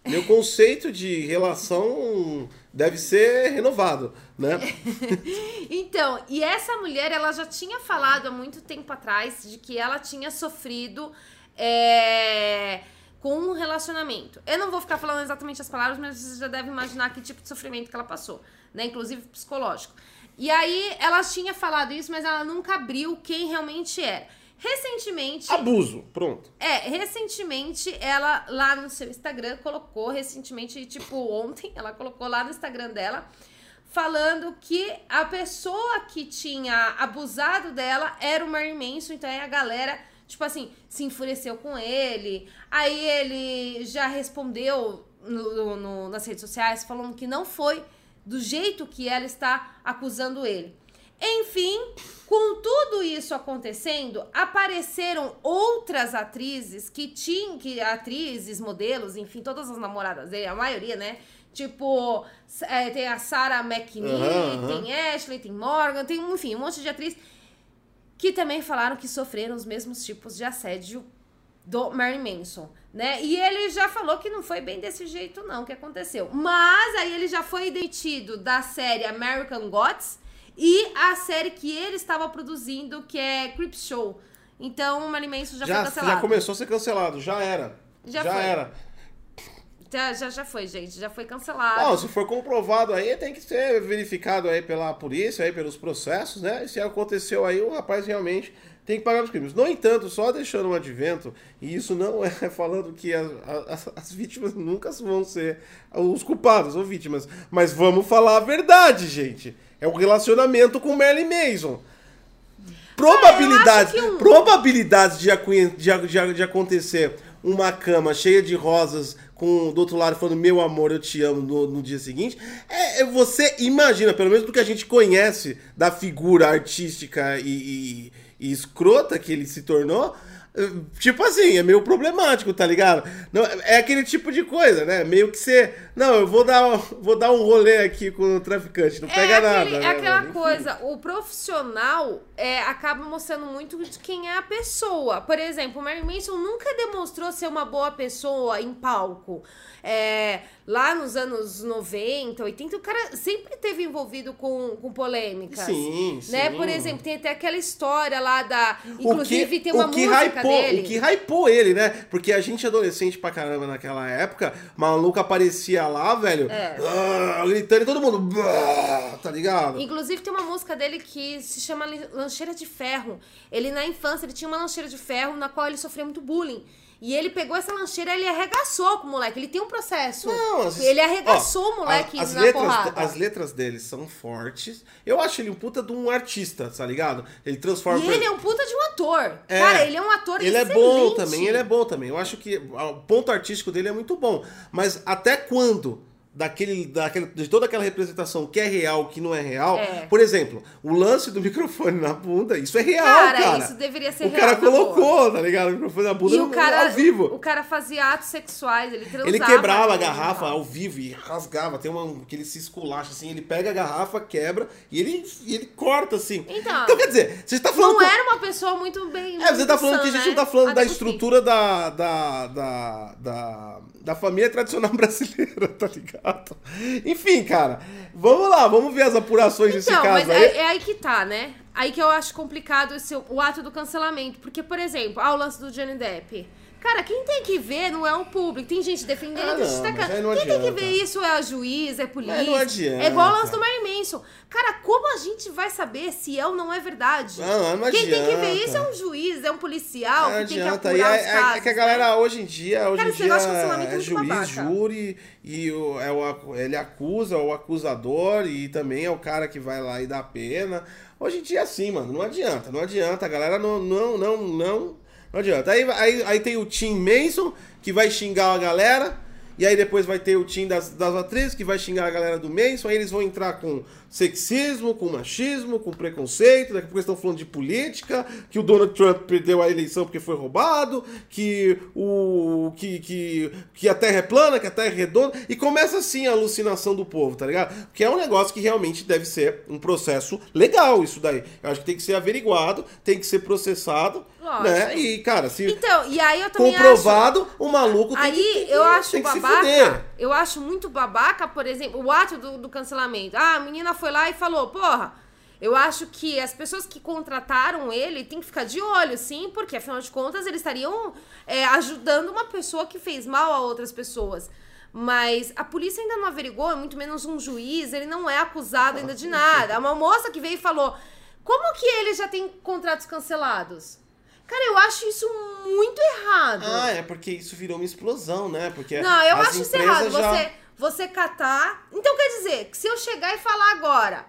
Meu conceito de relação deve ser renovado, né? Então, e essa mulher, ela já tinha falado há muito tempo atrás de que ela tinha sofrido é, com um relacionamento. Eu não vou ficar falando exatamente as palavras, mas você já deve imaginar que tipo de sofrimento que ela passou, né? Inclusive psicológico. E aí, ela tinha falado isso, mas ela nunca abriu quem realmente era. Recentemente, Abuso, pronto. é, recentemente ela lá no seu Instagram colocou, recentemente, tipo ontem, ela colocou lá no Instagram dela, falando que a pessoa que tinha abusado dela era o Marilyn Manson, então aí a galera, tipo assim, se enfureceu com ele, aí ele já respondeu no- no- nas redes sociais falando que não foi do jeito que ela está acusando ele. Enfim, com tudo isso acontecendo, apareceram outras atrizes que tinham, que atrizes, modelos, enfim, todas as namoradas dele, a maioria, né? Tipo, é, tem a Sarah McNeil, Aham, aham. tem Ashley, tem Morgan, tem, enfim, um monte de atriz que também falaram que sofreram os mesmos tipos de assédio do Marilyn Manson, né? E ele já falou que não foi bem desse jeito não que aconteceu. Mas aí ele já foi demitido da série American Gods e a série que ele estava produzindo, que é Creep Show. Então o Marilyn Manson já, Já, foi cancelado. já começou a ser cancelado, já era. Já Já, foi. era. Já, já, já foi, gente. Já foi cancelado. Não, se for comprovado aí, tem que ser verificado aí pela polícia, aí pelos processos, né? E se aconteceu aí, o rapaz realmente tem que pagar os crimes. No entanto, só deixando um advento, e isso não é falando que as, as- as vítimas nunca vão ser os culpados ou vítimas, mas vamos falar a verdade, gente. É o relacionamento com Marilyn Manson. Probabilidades, É, um- probabilidades de, de, de, de acontecer uma cama cheia de rosas com do outro lado falando meu amor, eu te amo no, no dia seguinte. É, é- você imagina, pelo menos do que a gente conhece da figura artística e, e- e escrota que ele se tornou. Tipo assim, é meio problemático, tá ligado? Não, é aquele tipo de coisa, né? Meio que você. Não, eu vou dar, vou dar um rolê aqui com o traficante, não pega é, nada. aquele- né, é aquela mano? Coisa, o profissional é, acaba mostrando muito de quem é a pessoa. Por exemplo, o Marilyn Manson nunca demonstrou ser uma boa pessoa em palco. É, lá nos anos 90, 80, o cara sempre teve envolvido com, com polêmicas. Sim, Né? sim. Por exemplo, tem até aquela história lá da. Inclusive, que, tem uma o que música hypou, dele. O que hypou ele, né? Porque a gente adolescente pra caramba naquela época, maluco aparecia lá, velho, É. ah, gritando e todo mundo, ah, tá ligado? Inclusive tem uma música dele que se chama Lancheira de Ferro. Ele na infância ele tinha uma lancheira de ferro na qual ele sofria muito bullying. E ele pegou essa lancheira e ele arregaçou com o moleque. Ele tem um processo. Não, as- ele arregaçou ó, o moleque a- as na letras, porrada. As letras dele são fortes. Eu acho ele um puta de um artista, tá ligado? Ele transforma... E ele é um puta de um ator. É. Cara, ele é um ator Ele é excelente. bom também, ele é bom também. Eu acho que o ponto artístico dele é muito bom. Mas até quando daquele, daquele, de toda aquela representação que é real, que não é real. É. Por exemplo, o lance do microfone na bunda, isso é real, Cara, cara. isso deveria ser o real, cara na boa. colocou, tá ligado? O microfone na bunda E o cara, ao vivo. o cara fazia atos sexuais, ele transava. Ele quebrava a garrafa ao vivo e rasgava. Tem uma que ele se esculacha assim, ele pega a garrafa, quebra e ele, ele corta assim. Então. quer dizer, você está falando. Não com- era uma pessoa muito bem. É, você tá falando sã, que a gente né? não tá falando da Até porque- estrutura da, da, da, da, da família tradicional brasileira, tá ligado? Enfim, cara, vamos lá, vamos ver as apurações desse Então, caso mas aí. é, é aí que tá, né? Aí que eu acho complicado esse, o ato do cancelamento. Porque, por exemplo, ah, o lance do Johnny Depp. Cara, quem tem que ver não é o público. Tem gente defendendo, Ah, gente não, Quem tem que adianta. ver isso é a juiz, é a polícia. Mas não adianta. É igual o lance do Manson. Cara, como a gente vai saber se é ou não é verdade? Não, não Quem tem que ver adianta. isso é um juiz, é um policial Não que tem que adianta. apurar E é, é- casos. é que a galera hoje em dia, hoje Cara, em dia é é juiz, babaca. júri, e o, é o, ele acusa o acusador e também é o cara que vai lá e dá pena. Hoje em dia é assim, mano. Não adianta, não adianta. A galera não, não, não, não, não adianta. Aí, aí, aí tem o Tim Mason, que vai xingar a galera. E aí depois vai ter o time das, das atrizes que vai xingar a galera do Manson. Aí eles vão entrar com sexismo, com machismo, com preconceito. Daqui a pouco eles estão falando de política, que o Donald Trump perdeu a eleição porque foi roubado, que o que, que, que a Terra é plana, que a Terra é redonda. E começa assim a alucinação do povo, tá ligado? Que é um negócio que realmente deve ser um processo legal isso daí. Eu acho que tem que ser averiguado, tem que ser processado, Lógico. né? E, cara, se Então, e aí eu também comprovado, o maluco tem Aí que, eu acho babaca. Eu acho muito babaca, por exemplo, o ato do, do cancelamento. Ah, a menina foi lá e falou, porra. Eu acho que as pessoas que contrataram ele têm que ficar de olho, sim, porque afinal de contas eles estariam é, ajudando uma pessoa que fez mal a outras pessoas. Mas a polícia ainda não averigou, muito menos um juiz, ele não é acusado ainda de nada. Uma moça que veio e falou: como que ele já tem contratos cancelados? Cara, eu acho isso muito errado. Ah, é porque isso virou uma explosão, né? Porque Não, eu as acho isso errado. já- Você, você catar. Então quer dizer que se eu chegar e falar agora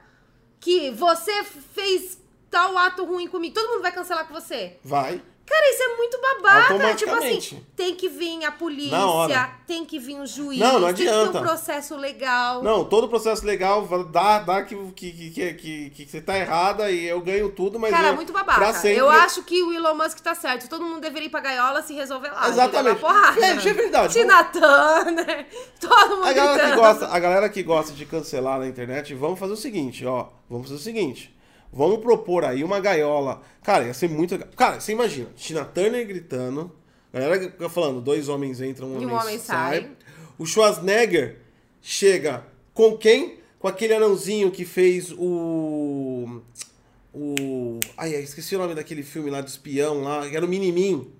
que você fez tal ato ruim comigo, todo mundo vai cancelar com você. Vai. Cara, isso é muito babaca. Tipo Automaticamente. assim, tem que vir a polícia, tem que vir o juiz, Não, não tem que ter um processo legal. Não, todo processo legal dá, dá que, que, que, que, que, você tá errada e eu ganho tudo, mas Cara, eu, muito babaca. sempre- Eu acho que o Elon Musk tá certo. Todo mundo deveria ir pra gaiola se resolver lá. Exatamente. Porrada. Gente, é verdade. Tina Turner, todo mundo A galera, que gosta, a galera que gosta de cancelar na internet, vamos fazer o seguinte, ó. Vamos fazer o seguinte. Vamos propor aí uma gaiola. Cara, ia ser muito. Cara, você imagina, Tina Turner gritando. A galera falando, dois homens entram, um E homem, um homem sai. sai. O Schwarzenegger chega com quem? Com aquele anãozinho que fez o. O. Ai, esqueci o nome daquele filme lá do espião lá, que era o Minimin.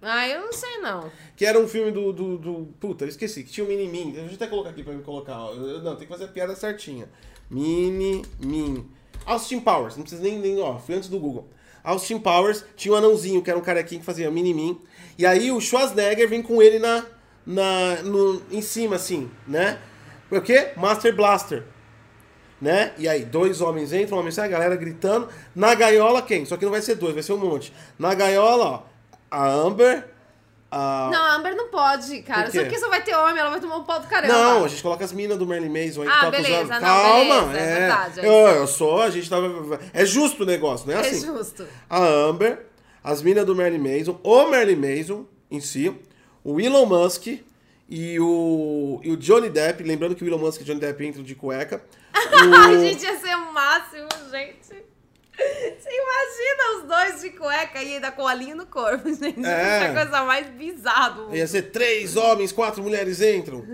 Ah, eu não sei não. Que era um filme do. do, do- puta, eu esqueci, que tinha o Mini-Min. Deixa eu até colocar aqui pra me colocar. ó. Não, tem que fazer a piada certinha. Mini-Min. Austin Powers, não precisa nem, nem. Ó, foi antes do Google. Austin Powers tinha um anãozinho, que era um carequinho que fazia Mini-Min. E aí o Schwarzenegger vem com ele na. na no, em cima, assim, né? O quê? Master Blaster. Né? E aí, dois homens entram, um homem sai, a galera gritando. Na gaiola, quem? Só que não vai ser dois, vai ser um monte. Na gaiola, ó, a Amber, a. Não, a Amber não pode, cara. Por? Só porque só vai ter homem, ela vai tomar um pau do caramba. Não, a gente coloca as minas do Merlin Mason aí que Ah, tá beleza, acusando. não, Calma, beleza, é é. verdade, é eu, eu sou, a gente tava. É justo o negócio, não é É assim? justo. A Amber, as minas do Merlin Mason, o Merlin Mason em si, o Elon Musk e o, e o Johnny Depp. Lembrando que o Elon Musk e o Johnny Depp entram de cueca. Ai, O- gente, ia ser o máximo, gente. Você imagina os dois de cueca e ainda com olhinho no corpo, gente. É. Isso é a coisa mais bizarra do mundo. Ia ser três homens, quatro mulheres entram.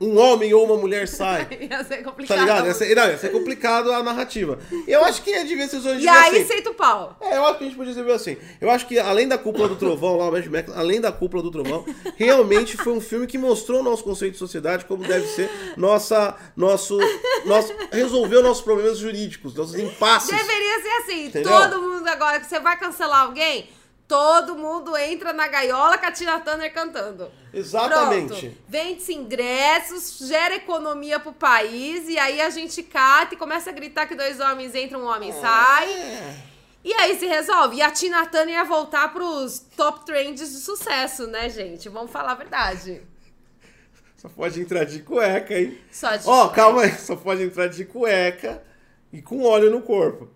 Um homem ou uma mulher sai. Ia ser Tá complicado. ligado? Ia ser, não, ia ser complicado a narrativa. Eu acho que devia ser hoje E aí, aceita o pau. É, eu acho que a gente podia escrever assim. Eu acho que além da cúpula do trovão, lá o Mad Max, além da cúpula do trovão, realmente foi um filme que mostrou o nosso conceito de sociedade, como deve ser nossa, nosso, nosso, resolveu nossos problemas jurídicos, nossos impasses. Deveria ser assim. Entendeu? Todo mundo agora que você vai cancelar alguém, todo mundo entra na gaiola com a Tina Turner cantando. Exatamente. Vende-se ingressos, gera economia pro país, e aí a gente cata e começa a gritar que dois homens entram, um homem sai. É. E aí se resolve. E a Tina Turner ia voltar pros top trends de sucesso, né, gente? Vamos falar a verdade. Só pode entrar de cueca, hein? Só de Ó, calma aí. Só pode entrar de cueca e com óleo no corpo.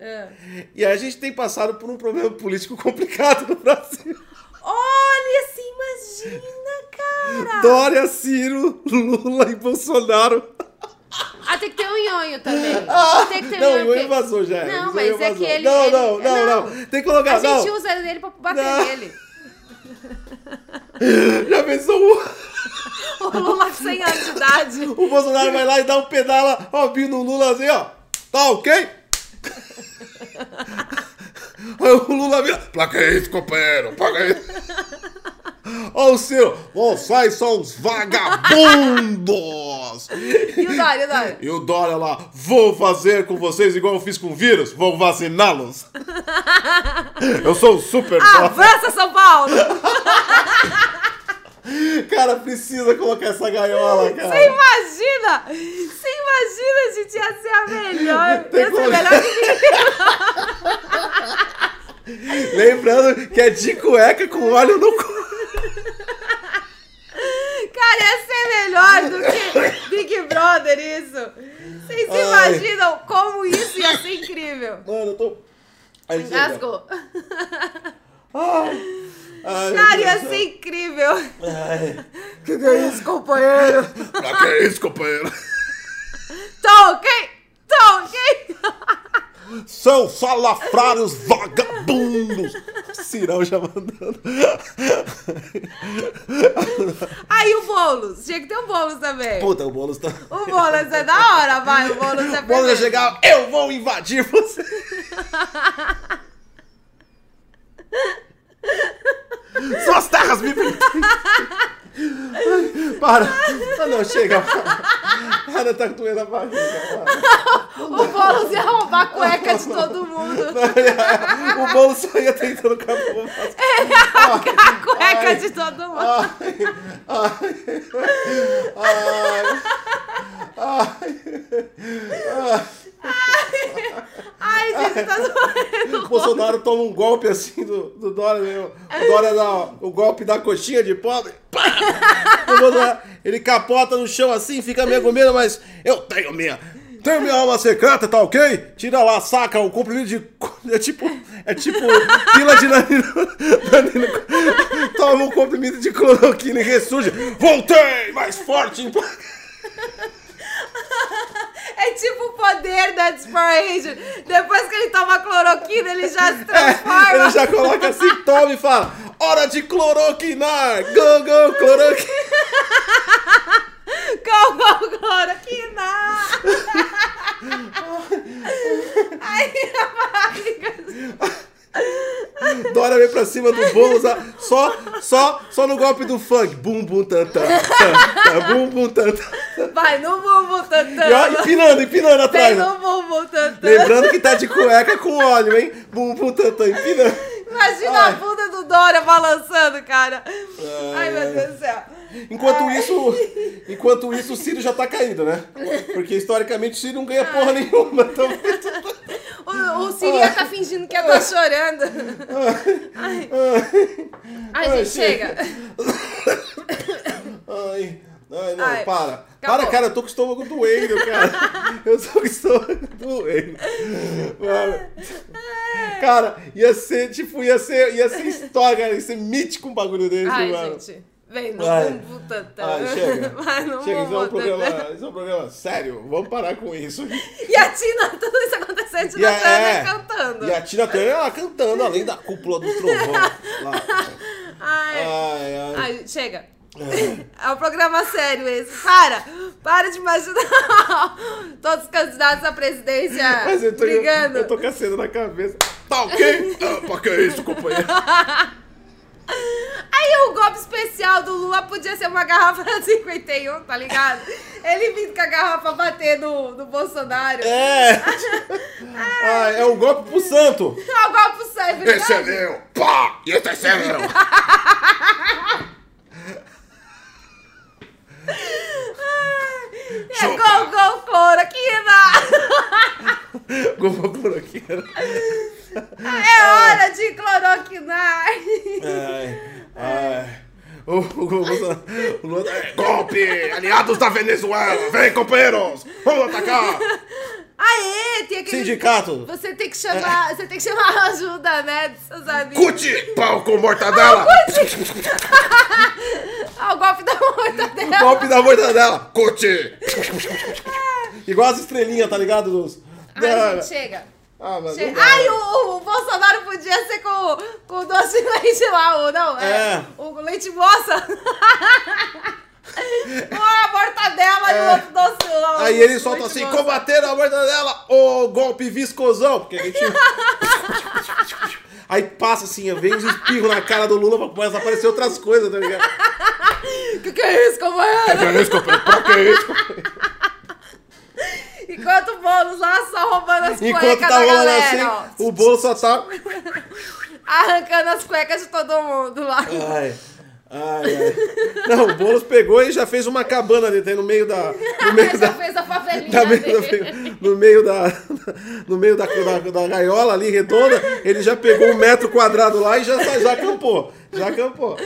É. E aí a gente tem passado por um problema político complicado no Brasil. Olha, se imagina, cara! Dória, Ciro, Lula e Bolsonaro. Ah, tem que ter um nhonho também. tem que ter um não, nhonho. o porque- Ian vazou já. Não, mas Ian é vazou. que ele- Não, ele- não, não, não. não. Tem que colocar. A gente não. usa ele pra bater Não. nele. Já pensou o, O Lula com 100 anos de idade. o Bolsonaro vai lá e dá um pedala, ó, vindo no Lula assim, ó. Tá ok? Aí o Lula vira. Placa isso, companheiro. Placa isso. Ó o Ciro. Ó, sai só uns vagabundos. E o Dória, o Dória? E o Dória lá, vou fazer com vocês igual eu fiz com o vírus, vou vaciná-los. Eu sou o super Dória. Avança, São Paulo! Cara, precisa colocar essa gaiola, cara. Você imagina? Você imagina, gente, ia ser a melhor. Ia ser melhor que Que é de cueca com óleo no cu. que Big Brother isso. Vocês Ai. imaginam como isso ia ser incrível? Mano, eu tô. Aí. Engasgou. Ai, Cara, ia do ser incrível. Ai. Que que é isso, companheiro? Pra que isso, companheiro? Tá ok? Tá ok? São salafrários vagabundos! Cirão já mandando. Aí o Boulos. Tinha que ter o Boulos também. Puta, o Boulos tá. O Boulos é da hora, vai. O Boulos é O Boulos chegava, eu vou invadir você! Suas terras me pertencem! Ai, Para! Ah, não, chega! Para, tá doendo a barriga. para. O Boulos ia roubar a cueca de todo mundo. O Boulos só ia tentando acabar. A cueca de todo mundo. Ai, ai, ai, Ai, gente, tá doendo. O Bolsonaro toma um golpe assim do, do Dória, né? O Dória dá o golpe da coxinha de pobre. Pá! Ele capota no chão assim, fica meio com medo, mas eu tenho minha. Tenho minha alma secreta, tá ok? Tira lá, saca o comprimido de. É tipo. É tipo pila de nanino. nanino- Toma um comprimido de cloroquina e ressurge. Voltei! Mais forte! É tipo o poder da Power Ranger. Depois que ele toma cloroquina, ele já se transforma. Ele já coloca assim, toma e fala: Hora de cloroquinar! Go, go, cloroquina! Com, com cloroquina. Ai, a barriga. Dora vem pra cima do Boulos, ah, só, só, só no golpe do funk. Bum, bum, tan, tan, tan, tan, bum, bum, tan, tan. Vai no bumbum E ó, tantã. empinando, empinando atrás. Né? no bumbum tantã. Lembrando que tá de cueca com óleo, hein? Bum, bum, tan, tan, empinando. Imagina Ai. a bunda do Dória balançando, cara. Ai, meu ai. Deus do céu. Enquanto isso, enquanto isso, o Ciro já tá caído, né? Porque historicamente o Ciro não ganha porra nenhuma. Então, O, o Siri tá fingindo que eu tô chorando. Ai, Ai gente, chega. Ai, ai, não, Ai, para. acabou. Para, cara, eu tô com o estômago doendo, cara. Eu tô com o estômago doendo. Mano. Cara, ia ser, tipo, ia ser, ia ser história, cara, ia ser mítico um bagulho desse, Ai, mano. gente. Vem no Ai. tantã. Ai, chega. Vai no Chega, isso é um programa, isso é um programa sério. Vamos parar com isso. E a Tina, tudo isso acontecendo, E Tina a, Turner é, cantando. e a Tina Turner, ela cantando além da cúpula do trovão. Ai. Ai, ai. Ai, chega. É um programa sério esse. Para! Para de imaginar todos os candidatos à presidência Mas eu tô, brigando. eu tô com a cena na cabeça. Tá ok? Ah, pra que isso, companheiro? Aí o golpe especial do Lula podia ser uma garrafa 51, tá ligado? Ele vindo com a garrafa bater no, no Bolsonaro. É! Ah, é o golpe pro santo. É o golpe sério, verdade? Esse é meu! Pá! E esse é seu! É gol, gol, cloroquina! Gol cloroquina. É hora de cloroquinar! Ai, ai. O, o, Bolsonaro- o Lula- é, golpe! Aliados da Venezuela! Vem, companheiros! Vamos atacar! Aê, tem aquele... Sindicato! Você tem que chamar, você tem que chamar a ajuda, né, dos seus amigos. Cuti! Pau com mortadela! Ah, o golpe da mortadela. Golpe da mortadela! Cuti! Igual as estrelinhas, tá ligado? Dos... Ai, gente, chega. Ah, mas Che-. Ai, o, o Bolsonaro podia ser com, com o doce de leite lá, o não, é, É. o leite moça. Uma mortadela e o outro doce. o É. Aí ele solta assim, moça. combater a mortadela, ô golpe viscosão, porque a gente... Aí passa assim, vem uns espirros na cara do Lula pra começar a aparecer outras coisas, tá ligado? Que que é isso, companheiro? Isso, companheiro, pra que isso, companheiro? Enquanto o Boulos lá só roubando as Enquanto tá da rolando galera, assim, o bolo só tá... Arrancando as cuecas de todo mundo lá. Ai, ai, ai. Não, o Boulos pegou e já fez uma cabana ali, tem no meio da... No meio Já da... fez a favelinha No meio, dele. no meio da, no meio da, da, da gaiola ali, redonda, ele já pegou um metro quadrado lá e já, já acampou. Já acampou.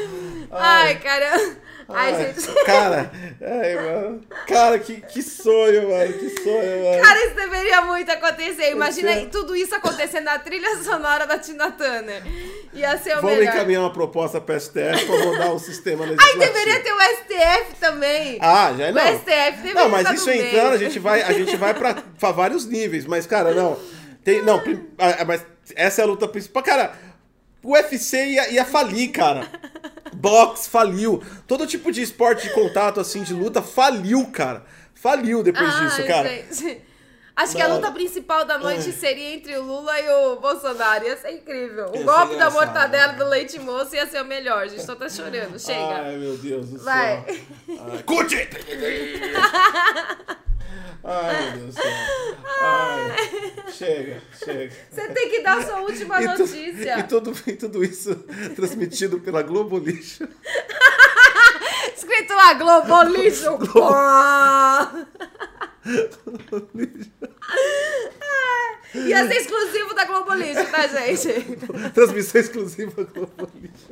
Ai, cara. Ai, Ai, gente. Cara, ai, mano. Cara, que, que sonho, mano. Que sonho, mano. Cara, isso deveria muito acontecer. Imagina é- tudo isso acontecendo na trilha sonora da Tina Turner. Ia ser o Vamos melhor. encaminhar uma proposta pra STF pra mudar o sistema Ai, legislativo. deveria ter o STF também. Ah, já o não. STF deveria Não, mas isso entrando, a gente vai, a gente vai pra, pra vários níveis. Mas, cara, não. Tem, não, ah, mas essa é a luta principal. Cara, o UFC ia, ia falir, cara. Box faliu. Todo tipo de esporte de contato, assim, de luta, faliu, cara. Faliu depois Ai, disso, cara. gente. Acho que a luta principal da noite seria entre o Lula e o Bolsonaro. Ia ser incrível. O Ia golpe da mortadela do leite moço ia ser o melhor. A gente só tá chorando. Chega. Ai, meu Deus do Vai. céu. Ai, Curte! Ai, meu Deus do céu. Ai, chega, chega. Você tem que dar sua última E, tu- notícia. e tudo, e tudo isso transmitido pela Globo Lixo. Escrito lá, Globo Lixo. Pô. Ia ser exclusivo da Globo Lixo, tá, gente? Transmissão exclusiva Globo Lixo.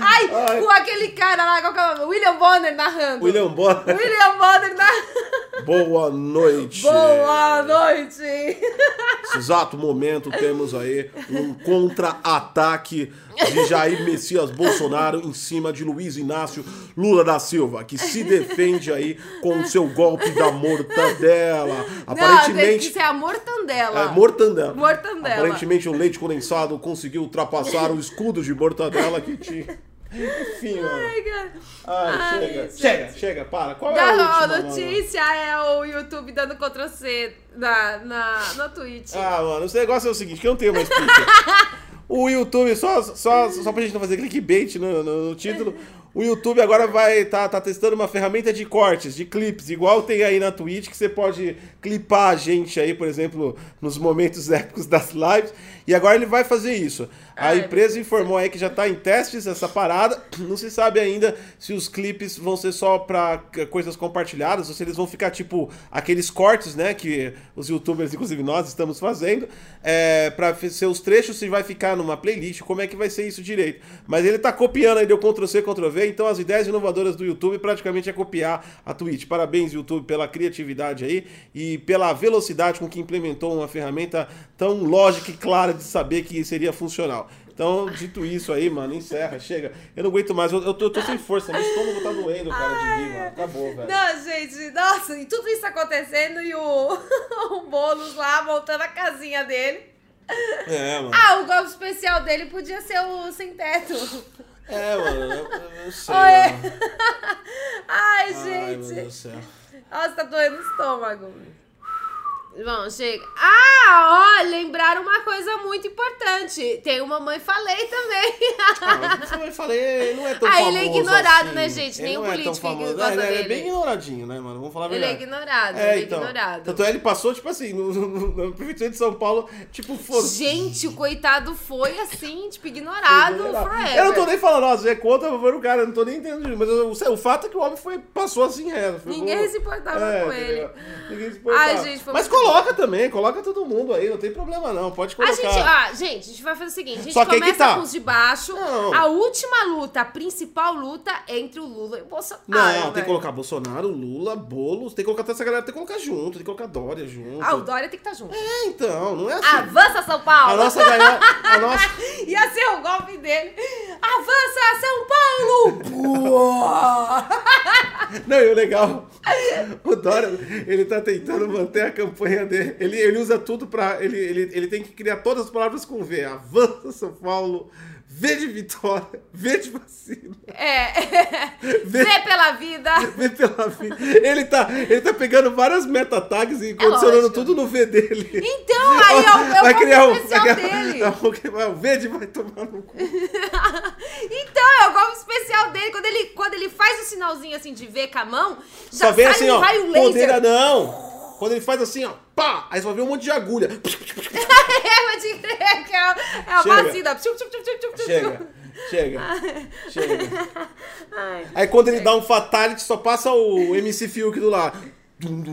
Ai, Ai. com aquele cara lá, qual que é o nome? William Bonner narrando. William Bonner, William Bonner narrando. boa noite. Boa noite. Nesse exato momento temos aí um contra-ataque de Jair Messias Bolsonaro em cima de Luiz Inácio Lula da Silva, que se defende aí com o seu golpe da mortadela. Não, tem que Aparentemente. ser a mortandela. É, mortandela. Mortandela. Aparentemente o leite condensado conseguiu ultrapassar o escudo de mortadela que tinha. Enfim, mano. Ai, cara. Ai, Ai, chega, gente. chega, chega, para. Qual é Da- a a última, mano? notícia é o YouTube dando Ctrl C na, na, na Twitch. Ah, mano, esse negócio é o seguinte, que eu não tenho mais pitch. o YouTube, só, só, só pra gente não fazer clickbait no, no, no título, o YouTube agora vai tá, tá testando uma ferramenta de cortes, de clipes, igual tem aí na Twitch, que você pode clipar a gente aí, por exemplo, nos momentos épicos das lives, e agora ele vai fazer isso. A Ai, empresa informou aí que já tá em testes essa parada, não se sabe ainda se os clipes vão ser só pra c- coisas compartilhadas, ou se eles vão ficar tipo aqueles cortes, né, que os youtubers, inclusive nós, estamos fazendo, é, fe- ser os trechos, se vai ficar numa playlist, como é que vai ser isso direito. Mas ele tá copiando aí, deu Ctrl-C, Ctrl-V, então as ideias inovadoras do YouTube praticamente é copiar a Twitch. Parabéns, YouTube, pela criatividade aí e pela velocidade com que implementou uma ferramenta tão lógica e clara de saber que seria funcional. Então, dito isso aí, mano, encerra, chega. Eu não aguento mais, eu, eu, tô, eu tô sem força, meu estômago tá doendo, cara, de rir, mano. Acabou, velho. Não, gente, nossa, e tudo isso acontecendo e o, o Boulos lá montando a casinha dele. É, mano. Ah, o golpe especial dele podia ser o sem teto. É, mano, eu, eu sei. Mano. Ai, Ai, meu Deus gente. do céu. Nossa, tá doendo o estômago. Bom, chega. Ah, ó, lembraram uma coisa muito importante. Tem o Mamãe Falei também. Ah, como eu falei, não é tão Ah, famoso ele é ignorado, assim. né, gente? Ele Nem o é político famoso. gosta É, ele, é dele. bem ignoradinho, né, mano? Vamos falar a Ele é ignorado, É, ele é então. ignorado. Tanto é, ele passou, tipo assim, no, no, na prefeitura de São Paulo, tipo, foda-se. Gente, o coitado foi assim, tipo, ignorado forever. Eu não tô nem falando, nossa, é contra favor do cara, eu não tô nem entendendo. Mas eu- o, fato é que o homem foi, passou assim, é. foi Ninguém bom. se importava É, com ele. Ninguém se importava. Ai, gente, foi Mas muito coloca também, coloca todo mundo aí, não tem problema não, pode A colocar. gente, ah, gente, a gente vai fazer o seguinte: a gente Só que aí que começa tá. com os de baixo. Não. A última luta, a principal luta é entre o Lula e o Bolsonaro. Não, tem que colocar Bolsonaro, Lula, Boulos, tem que colocar toda essa galera, tem que colocar junto, tem que colocar Dória junto. Ah, o Dória tem que estar junto. É, então, não é assim. Avança, São Paulo! A nossa ganhou, a nossa... Ia ser o golpe dele. Avança, São Paulo! Não, e o legal, o Dória, ele tá tentando manter a campanha dele, ele, ele usa tudo pra, ele, ele, ele tem que criar todas as palavras com V, avança São Paulo, V de vitória, V de vacina, é. Vê pela vida. V pela vida. Ele tá, ele tá pegando várias meta tags e condicionando lógico. tudo no V dele. Então, aí é o, é o vai golpe criar um, especial vai criar, dele. Não, vai- o verde vai tomar no cu. Então, é o golpe especial dele. Quando ele, quando ele faz o sinalzinho assim de ver com a mão, já Só vem sai assim, ó. raio Pondeira laser. não. Quando ele faz assim, ó, pá, aí só vê um monte de agulha. É, de crer que é a, é a Chega. vacina. Chega, chega, chega. Ai. Aí quando ele dá um fatality, só passa o MC Fiuk do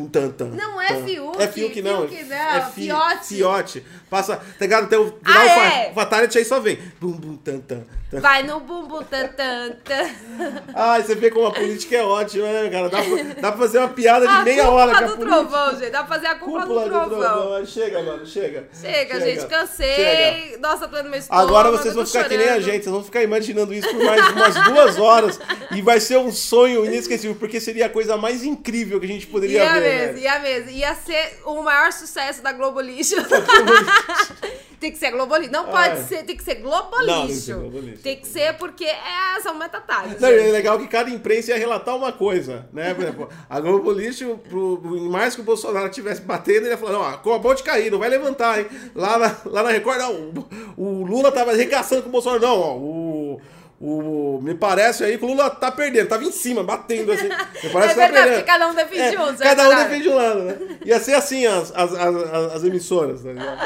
tan, Não é. Fiuk, É Fiuk não. Fiuk não, é fi, Fiote. Fiote. Passa, tá ligado? Até o Ah, o é? fa- fatality aí só vem. Bum, bum, tan, tan. Vai no bumbum tan, tan, tan. Ai, você vê como a política é ótima, né, cara? Dá pra, dá pra fazer uma piada de A meia hora cúpula com a do política. trovão, gente. Dá pra fazer a cúpula, Cúpula do do trovão. trovão. Chega, mano, chega. Chega, gente, cansei. Chega. Nossa, tá no meu estômago. Agora vocês vão tô ficar que nem a chorando. gente, vocês vão ficar imaginando isso por mais umas duas horas e vai ser um sonho inesquecível, porque seria a coisa mais incrível que a gente poderia Ia ver. mesmo, velho. ia mesmo. Ia ser o maior sucesso da Globo Lixo. tem que ser Globo Lixo. Não pode Ai. ser, tem que ser Globo Não, tem que ser. Tem que ser porque é, são metatários. Não, é legal que cada imprensa ia relatar uma coisa, né? Por exemplo, a pro- mais que o Bolsonaro estivesse batendo, ele ia falar, não, acabou de cair, não vai levantar, hein? Lá na, lá na Record, não, o, o Lula tava arregaçando com o Bolsonaro, não, ó, o... O, me parece aí que o Lula tá perdendo, tava em cima, batendo assim. Me parece É tá verdade, perdendo. porque cada um defende É, um, você Cada é um defende um lado, né? Ia ser assim as, as, as, as- as emissoras, tá ligado?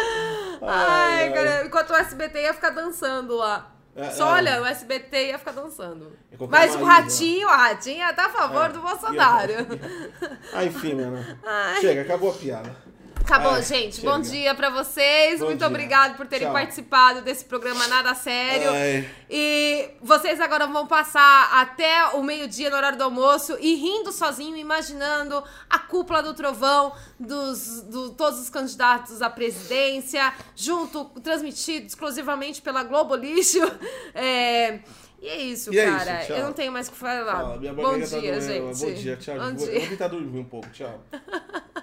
Ai, cara, enquanto o SBT ia ficar dançando lá. É, Só é. olha, o SBT ia ficar dançando. Colocar Mas o. Ratinho, o Ratinho tá a favor É, do Bolsonaro. Ah, enfim, mano. Ai. Chega, acabou a piada. Acabou, Ai, gente. chega. Bom dia pra vocês. Bom Muito dia. obrigado por terem Tchau. participado desse programa nada sério. Ai. E vocês agora vão passar até o meio-dia no horário do almoço e rindo sozinho, imaginando a cúpula do trovão dos do, todos os candidatos à presidência, junto, transmitido exclusivamente pela Globo Lixo. É, e é isso, E é cara. isso, tchau. Eu não tenho mais o que falar. Fala, minha Bom tá dia, doendo. gente. Bom dia, tchau. Bom Vou, dia. vou tentar dormir um pouco, tchau.